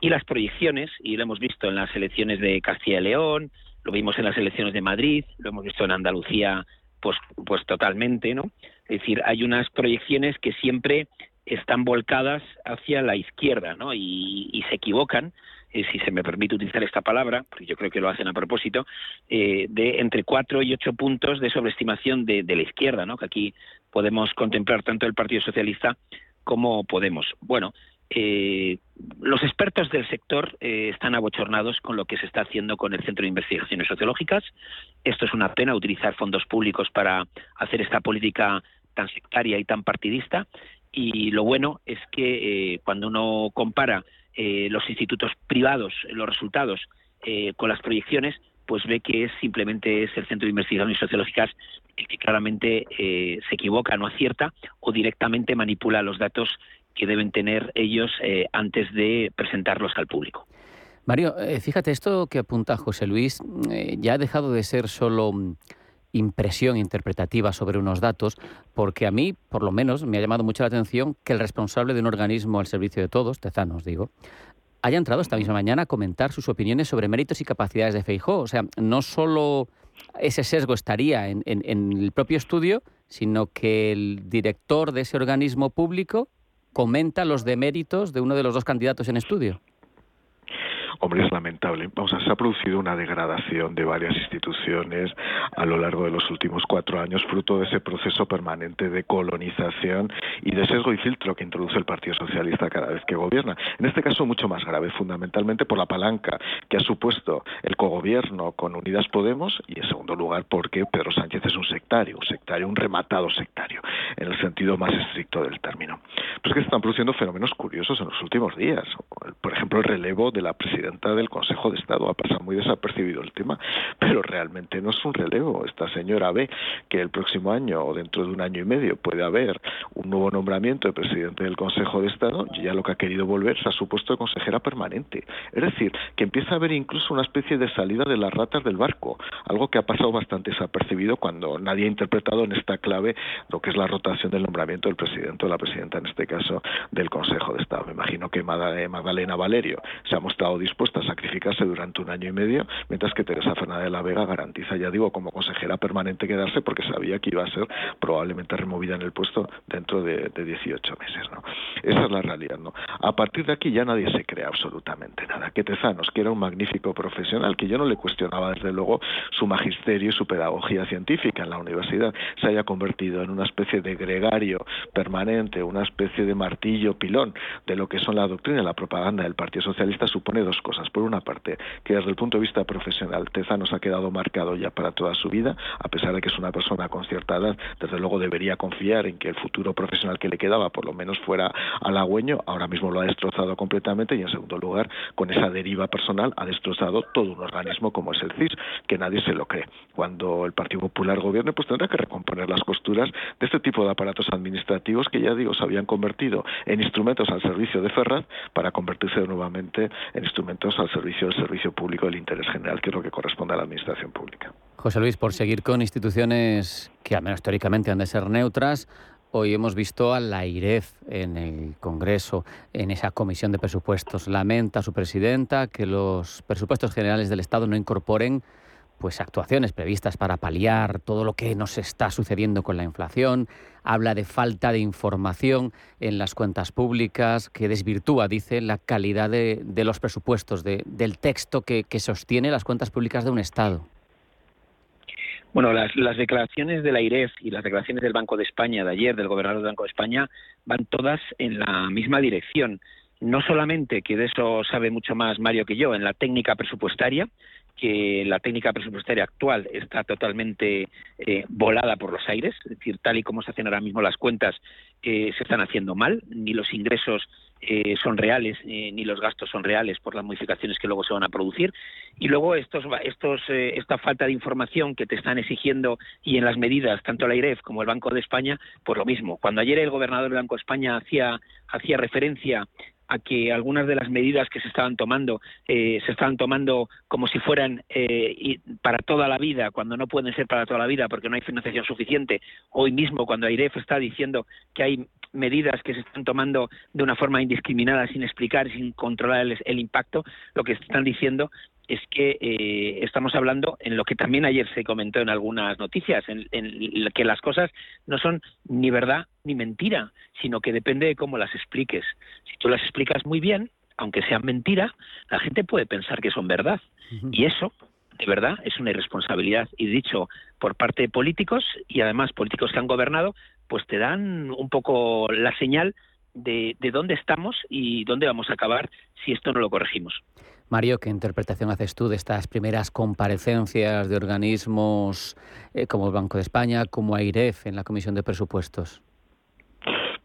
Y las proyecciones, y lo hemos visto en las elecciones de Castilla y León, lo vimos en las elecciones de Madrid, lo hemos visto en Andalucía, pues, pues totalmente, ¿no? Es decir, hay unas proyecciones que siempre están volcadas hacia la izquierda, ¿no? Y, se equivocan, eh, si se me permite utilizar esta palabra, porque yo creo que lo hacen a propósito, eh, de entre cuatro y ocho puntos de sobreestimación de, la izquierda, ¿no? Que aquí podemos contemplar tanto el Partido Socialista como Podemos. Bueno, eh, los expertos del sector están abochornados con lo que se está haciendo con el Centro de Investigaciones Sociológicas. Esto es una pena, utilizar fondos públicos para hacer esta política tan sectaria y tan partidista. Y lo bueno es que eh, cuando uno compara eh, los institutos privados, los resultados, eh, con las proyecciones, pues ve que es simplemente es el Centro de Investigaciones Sociológicas el que claramente se equivoca, no acierta o directamente manipula los datos que deben tener ellos antes de presentarlos al público. Mario, fíjate, esto que apunta José Luis ya ha dejado de ser solo mm, impresión interpretativa sobre unos datos, porque a mí, por lo menos, me ha llamado mucho la atención que el responsable de un organismo al servicio de todos, Tezanos digo, haya entrado esta misma mañana a comentar sus opiniones sobre méritos y capacidades de Feijó. O sea, no solo ese sesgo estaría en, en el propio estudio, sino que el director de ese organismo público comenta los deméritos de uno de los dos candidatos en estudio. Hombre, es lamentable. Se ha producido una degradación de varias instituciones a lo largo de los últimos cuatro años, fruto de ese proceso permanente de colonización y de sesgo y filtro que introduce el Partido Socialista cada vez que gobierna. En este caso, mucho más grave, fundamentalmente por la palanca que ha supuesto el cogobierno con Unidas Podemos y, en segundo lugar, porque Pedro Sánchez es un sectario, un sectario, un rematado sectario, en el sentido más estricto del término. Pero es que se están produciendo fenómenos curiosos en los últimos días. por ejemplo, el relevo de la presidenta del Consejo de Estado. Ha pasado muy desapercibido el tema, pero realmente no es un relevo. Esta señora ve que el próximo año o dentro de un año y medio puede haber un nuevo nombramiento de presidente del Consejo de Estado y ya lo que ha querido volver es a su puesto de consejera permanente. Es decir, que empieza a haber incluso una especie de salida de las ratas del barco, algo que ha pasado bastante desapercibido cuando nadie ha interpretado en esta clave lo que es la rotación del nombramiento del presidente o la presidenta, en este caso, del Consejo de Estado. Me imagino que Magdalena Valerio se ha mostrado dispuesta a sacrificarse durante un año y medio, mientras que Teresa Fernández de la Vega garantiza, ya digo, como consejera permanente quedarse porque sabía que iba a ser probablemente removida en el puesto dentro de, 18 meses. ¿no? Esa es la realidad. ¿no? A partir de aquí ya nadie se cree absolutamente nada. Que Tezanos, que era un magnífico profesional, que yo no le cuestionaba desde luego su magisterio y su pedagogía científica en la universidad, se haya convertido en una especie de gregario permanente, una especie de martillo pilón de lo que son la doctrina y la propaganda del Partido Socialista, supone dos cosas. Por una parte, que desde el punto de vista profesional, Tezanos ha quedado marcado ya para toda su vida, a pesar de que es una persona con cierta edad, desde luego debería confiar en que el futuro profesional que le quedaba por lo menos fuera halagüeño, ahora mismo lo ha destrozado completamente y en segundo lugar, con esa deriva personal ha destrozado todo un organismo como es el CIS, que nadie se lo cree. Cuando el Partido Popular gobierne, pues tendrá que recomponer las costuras de este tipo de aparatos administrativos que ya digo se habían convertido en instrumentos al servicio de Ferraz para convertirse nuevamente en instrumentos al servicio del servicio público del interés general, que es lo que corresponde a la administración pública. José Luis, por seguir con instituciones que al menos teóricamente han de ser neutras, Hoy hemos visto a la IREF en el Congreso, en esa comisión de presupuestos. Lamenta su presidenta que los presupuestos generales del Estado no incorporen pues actuaciones previstas para paliar todo lo que nos está sucediendo con la inflación, habla de falta de información en las cuentas públicas que desvirtúa, dice, la calidad de, los presupuestos, del texto que sostiene las cuentas públicas de un Estado. Bueno, las, declaraciones de la IREF y las declaraciones del Banco de España de ayer, del gobernador del Banco de España, van todas en la misma dirección. No solamente, que de eso sabe mucho más Mario que yo, en la técnica presupuestaria, que la técnica presupuestaria actual está totalmente eh, volada por los aires, es decir, tal y como se hacen ahora mismo las cuentas, eh, se están haciendo mal, ni los ingresos eh, son reales ni los gastos son reales por las modificaciones que luego se van a producir. Y luego estos estos esta falta de información que te están exigiendo y en las medidas tanto la IREF como el Banco de España pues lo mismo. Cuando ayer el gobernador del Banco de España hacía hacía referencia a que algunas de las medidas que se estaban tomando se estaban tomando como si fueran para toda la vida, cuando no pueden ser para toda la vida porque no hay financiación suficiente. Hoy mismo, cuando AIREF está diciendo que hay medidas que se están tomando de una forma indiscriminada, sin explicar, sin controlar el, impacto, lo que están diciendo es que eh, estamos hablando en lo que también ayer se comentó en algunas noticias, en, que las cosas no son ni verdad ni mentira, sino que depende de cómo las expliques. Si tú las explicas muy bien, aunque sean mentira, la gente puede pensar que son verdad. Y eso, de verdad, es una irresponsabilidad. Y dicho por parte de políticos, y además políticos que han gobernado, pues te dan un poco la señal de, dónde estamos y dónde vamos a acabar si esto no lo corregimos. Mario, ¿qué interpretación haces tú de estas primeras comparecencias de organismos eh, como el Banco de España, como AIREF en la Comisión de Presupuestos?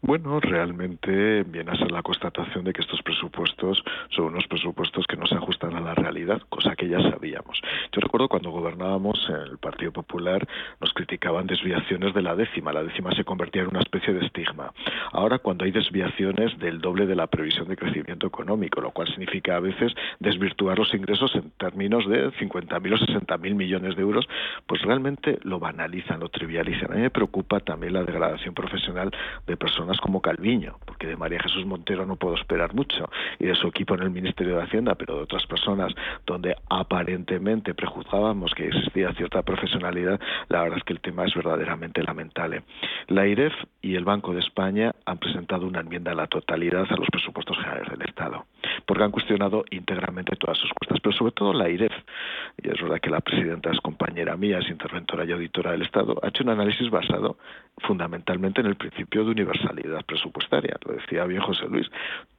Bueno, realmente viene a ser la constatación de que estos presupuestos son unos presupuestos que no se ajustan a la realidad, cosa que ya sabíamos. Yo recuerdo cuando gobernábamos en el Partido Popular nos criticaban desviaciones de la décima. La décima se convertía en una especie de estigma. Ahora, cuando hay desviaciones del doble de la previsión de crecimiento económico, lo cual significa a veces desvirtuar los ingresos en términos de 50.000 o 60.000 millones de euros, pues realmente lo banalizan, lo trivializan. A mí me preocupa también la degradación profesional de personas como Calviño, porque de María Jesús Montero no puedo esperar mucho, y de su equipo en el Ministerio de Hacienda, pero de otras personas donde aparentemente prejuzgábamos que existía cierta profesionalidad, la verdad es que el tema es verdaderamente lamentable. La IREF y el Banco de España han presentado una enmienda a la totalidad a los presupuestos generales del Estado, porque han cuestionado íntegramente todas sus cuestas, pero sobre todo la IREF, y es verdad que la presidenta es compañera mía, es interventora y auditora del Estado, ha hecho un análisis basado fundamentalmente en el principio de universalidad presupuestaria. Lo decía bien José Luis.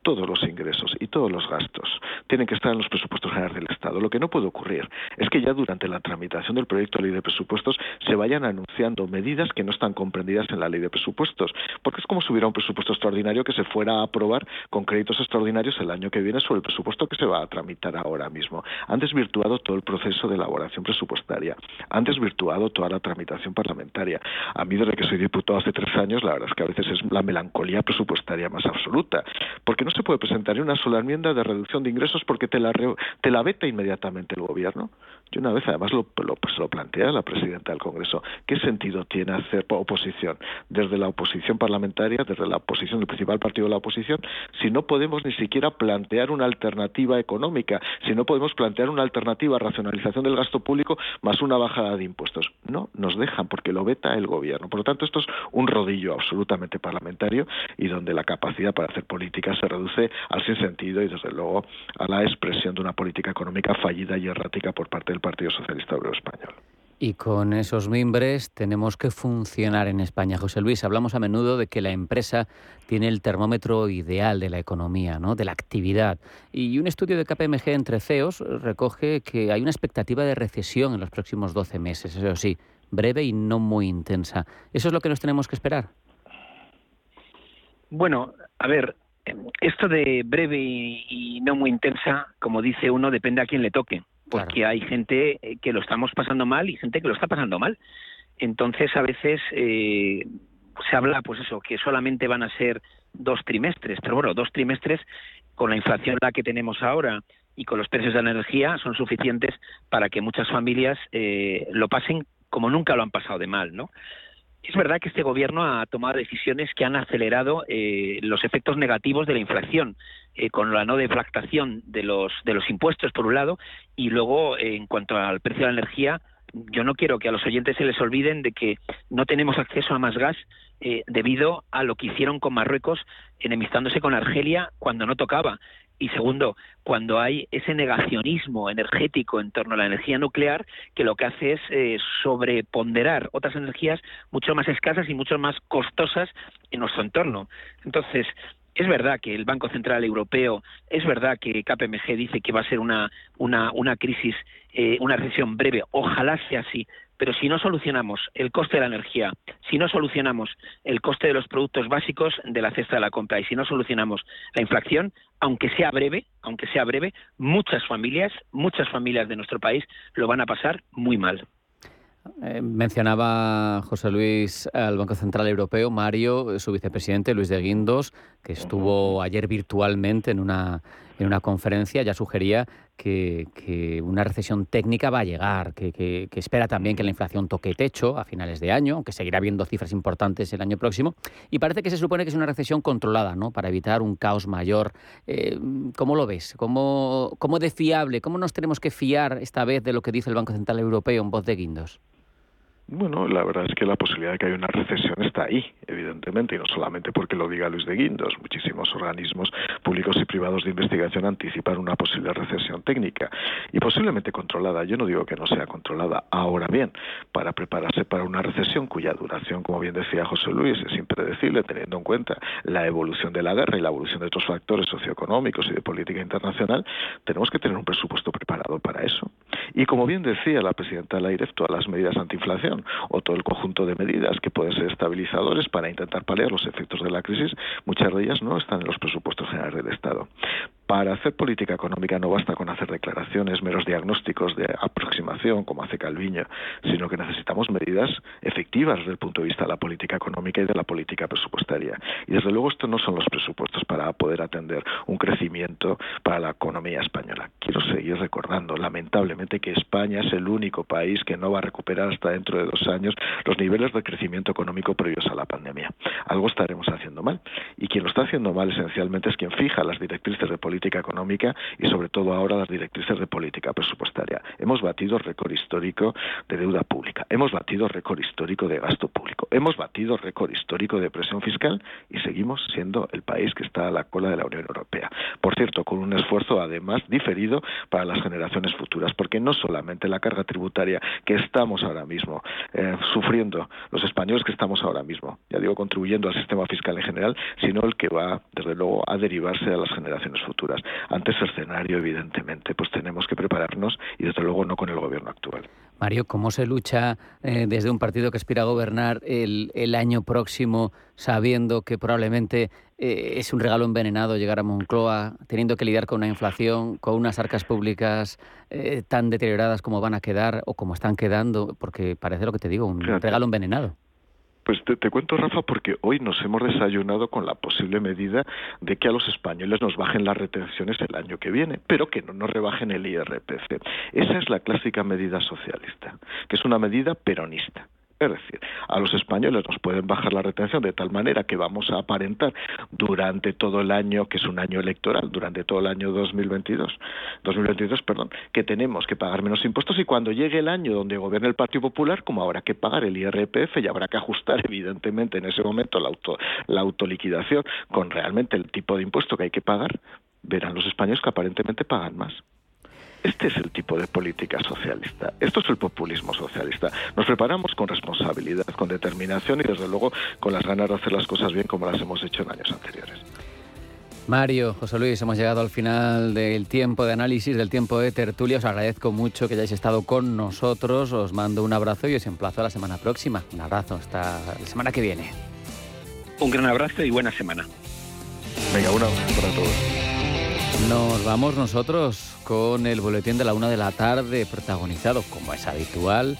Todos los ingresos y todos los gastos tienen que estar en los presupuestos generales del Estado. Lo que no puede ocurrir es que ya durante la tramitación del proyecto de ley de presupuestos se vayan anunciando medidas que no están comprendidas en la ley de presupuestos, porque es como si hubiera un presupuesto extraordinario que se fuera a aprobar con créditos extraordinarios el año que viene sobre el presupuesto que se va a tramitar ahora mismo. Han desvirtuado todo el proceso de elaboración presupuestaria, han desvirtuado toda la tramitación parlamentaria. A mí, desde que soy diputado hace tres años, la verdad es que a veces es la melancolía presupuestaria más absoluta, porque no se puede presentar una sola enmienda de reducción de ingresos porque te la, te la veta inmediatamente el gobierno. Yo una vez además lo, lo, pues lo planteé a la presidenta del Congreso. ¿Qué sentido tiene hacer oposición desde la oposición parlamentaria, desde la oposición del principal partido de la oposición, si no podemos ni siquiera plantear una alternativa económica, si no podemos plantear una alternativa a racionalización del gasto público más una bajada de impuestos? No, nos dejan porque lo veta el gobierno. Por lo tanto, esto es un rodillo absolutamente parlamentario y donde la capacidad para hacer política se reduce al sin sentido y desde luego a la expresión de una política económica fallida y errática por parte del Partido Socialista Obrero Español. Y con esos mimbres tenemos que funcionar en España. José Luis, hablamos a menudo de que la empresa tiene el termómetro ideal de la economía, ¿no? de la actividad. Y un estudio de KPMG entre CEOs recoge que hay una expectativa de recesión en los próximos 12 meses, eso sí, breve y no muy intensa. ¿Eso es lo que nos tenemos que esperar? Bueno, a ver, esto de breve y, no muy intensa, como dice uno, depende a quién le toque, porque hay gente eh, que lo estamos pasando mal y gente que lo está pasando mal. Entonces, a veces eh, se habla, pues eso, que solamente van a ser dos trimestres, pero bueno, dos trimestres con la inflación la que tenemos ahora y con los precios de la energía son suficientes para que muchas familias eh, lo pasen como nunca lo han pasado de mal, ¿no? Es verdad que este gobierno ha tomado decisiones que han acelerado eh, los efectos negativos de la inflación, eh, con la no deflactación de los, de los impuestos, por un lado, y luego, eh, en cuanto al precio de la energía, yo no quiero que a los oyentes se les olviden de que no tenemos acceso a más gas debido a lo que hicieron con Marruecos enemistándose con Argelia cuando no tocaba. Y segundo, cuando hay ese negacionismo energético en torno a la energía nuclear, que lo que hace es eh, sobreponderar otras energías mucho más escasas y mucho más costosas en nuestro entorno. Entonces, es verdad que el Banco Central Europeo, es verdad que KPMG dice que va a ser una, crisis, eh, una recesión breve, ojalá sea así, pero si no solucionamos el coste de la energía, si no solucionamos el coste de los productos básicos de la cesta de la compra y si no solucionamos la inflación, aunque sea breve, aunque sea breve, muchas familias, muchas familias de nuestro país lo van a pasar muy mal. Eh, mencionaba José Luis al Banco Central Europeo, Mario, su vicepresidente Luis de Guindos, que estuvo ayer virtualmente en una, en una conferencia, ya sugería que, una recesión técnica va a llegar, que, espera también que la inflación toque techo a finales de año, aunque seguirá habiendo cifras importantes el año próximo. Y parece que se supone que es una recesión controlada, ¿no? Para evitar un caos mayor. Eh, ¿Cómo lo ves? ¿Cómo, ¿Cómo de fiable? ¿Cómo nos tenemos que fiar esta vez de lo que dice el Banco Central Europeo en voz de Guindos? Bueno, la verdad es que la posibilidad de que haya una recesión está ahí, evidentemente, y no solamente porque lo diga Luis de Guindos. Muchísimos organismos públicos y privados de investigación anticipan una posible recesión técnica y posiblemente controlada. Yo no digo que no sea controlada. Ahora bien, para prepararse para una recesión cuya duración, como bien decía José Luis, es impredecible, teniendo en cuenta la evolución de la guerra y la evolución de otros factores socioeconómicos y de política internacional, tenemos que tener un presupuesto preparado para eso. Y como bien decía la presidenta de la IREF, todas las medidas antiinflación o todo el conjunto de medidas que pueden ser estabilizadores para intentar paliar los efectos de la crisis, muchas de ellas no están en los presupuestos generales del Estado. Para hacer política económica no basta con hacer declaraciones, meros diagnósticos de aproximación, como hace Calviño, sino que necesitamos medidas efectivas desde el punto de vista de la política económica y de la política presupuestaria. Y desde luego estos no son los presupuestos para poder atender un crecimiento para la economía española. Quiero seguir recordando, lamentablemente, que España es el único país que no va a recuperar hasta dentro de dos años los niveles de crecimiento económico previos a la pandemia. Algo estaremos haciendo mal. Y quien lo está haciendo mal esencialmente es quien fija las directrices de política política económica y sobre todo ahora las directrices de política presupuestaria. Hemos batido récord histórico de deuda pública, hemos batido récord histórico de gasto público, hemos batido récord histórico de presión fiscal y seguimos siendo el país que está a la cola de la Unión Europea. Por cierto, con un esfuerzo además diferido para las generaciones futuras, porque no solamente la carga tributaria que estamos ahora mismo eh, sufriendo los españoles que estamos ahora mismo, ya digo, contribuyendo al sistema fiscal en general, sino el que va, desde luego, a derivarse a las generaciones futuras. Ante ese escenario, evidentemente, pues tenemos que prepararnos y, desde luego, no con el gobierno actual. Mario, ¿cómo se lucha eh, desde un partido que aspira a gobernar el, el año próximo sabiendo que probablemente eh, es un regalo envenenado llegar a Moncloa, teniendo que lidiar con una inflación, con unas arcas públicas eh, tan deterioradas como van a quedar o como están quedando? Porque parece lo que te digo, un regalo envenenado. Pues te, te, cuento, Rafa, porque hoy nos hemos desayunado con la posible medida de que a los españoles nos bajen las retenciones el año que viene, pero que no nos rebajen el IRPC. Esa es la clásica medida socialista, que es una medida peronista. Es decir, a los españoles nos pueden bajar la retención de tal manera que vamos a aparentar durante todo el año, que es un año electoral, durante todo el año 2022, 2022, perdón, que tenemos que pagar menos impuestos y cuando llegue el año donde gobierne el Partido Popular, como habrá que pagar el IRPF y habrá que ajustar evidentemente en ese momento la, auto, la autoliquidación con realmente el tipo de impuesto que hay que pagar, verán los españoles que aparentemente pagan más. Este es el tipo de política socialista. Esto es el populismo socialista. Nos preparamos con responsabilidad, con determinación y desde luego con las ganas de hacer las cosas bien como las hemos hecho en años anteriores. Mario, José Luis, hemos llegado al final del tiempo de análisis, del tiempo de tertulia. Os agradezco mucho que hayáis estado con nosotros. Os mando un abrazo y os emplazo a la semana próxima. Un abrazo hasta la semana que viene. Un gran abrazo y buena semana. Venga, un abrazo para todos. Nos vamos nosotros con el boletín de la una de la tarde, protagonizado, como es habitual,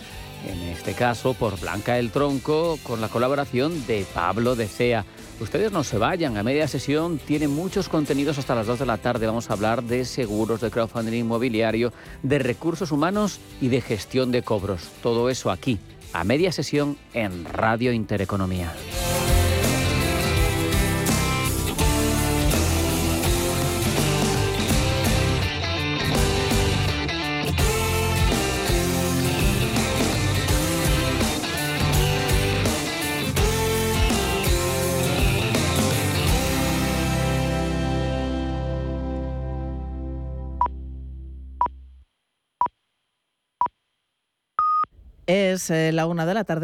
en este caso por Blanca el Tronco, con la colaboración de Pablo de Cea. Ustedes no se vayan, a media sesión tiene muchos contenidos hasta las 2 de la tarde. Vamos a hablar de seguros, de crowdfunding inmobiliario, de recursos humanos y de gestión de cobros. Todo eso aquí, a media sesión en Radio Intereconomía. Es eh, la una de la tarde.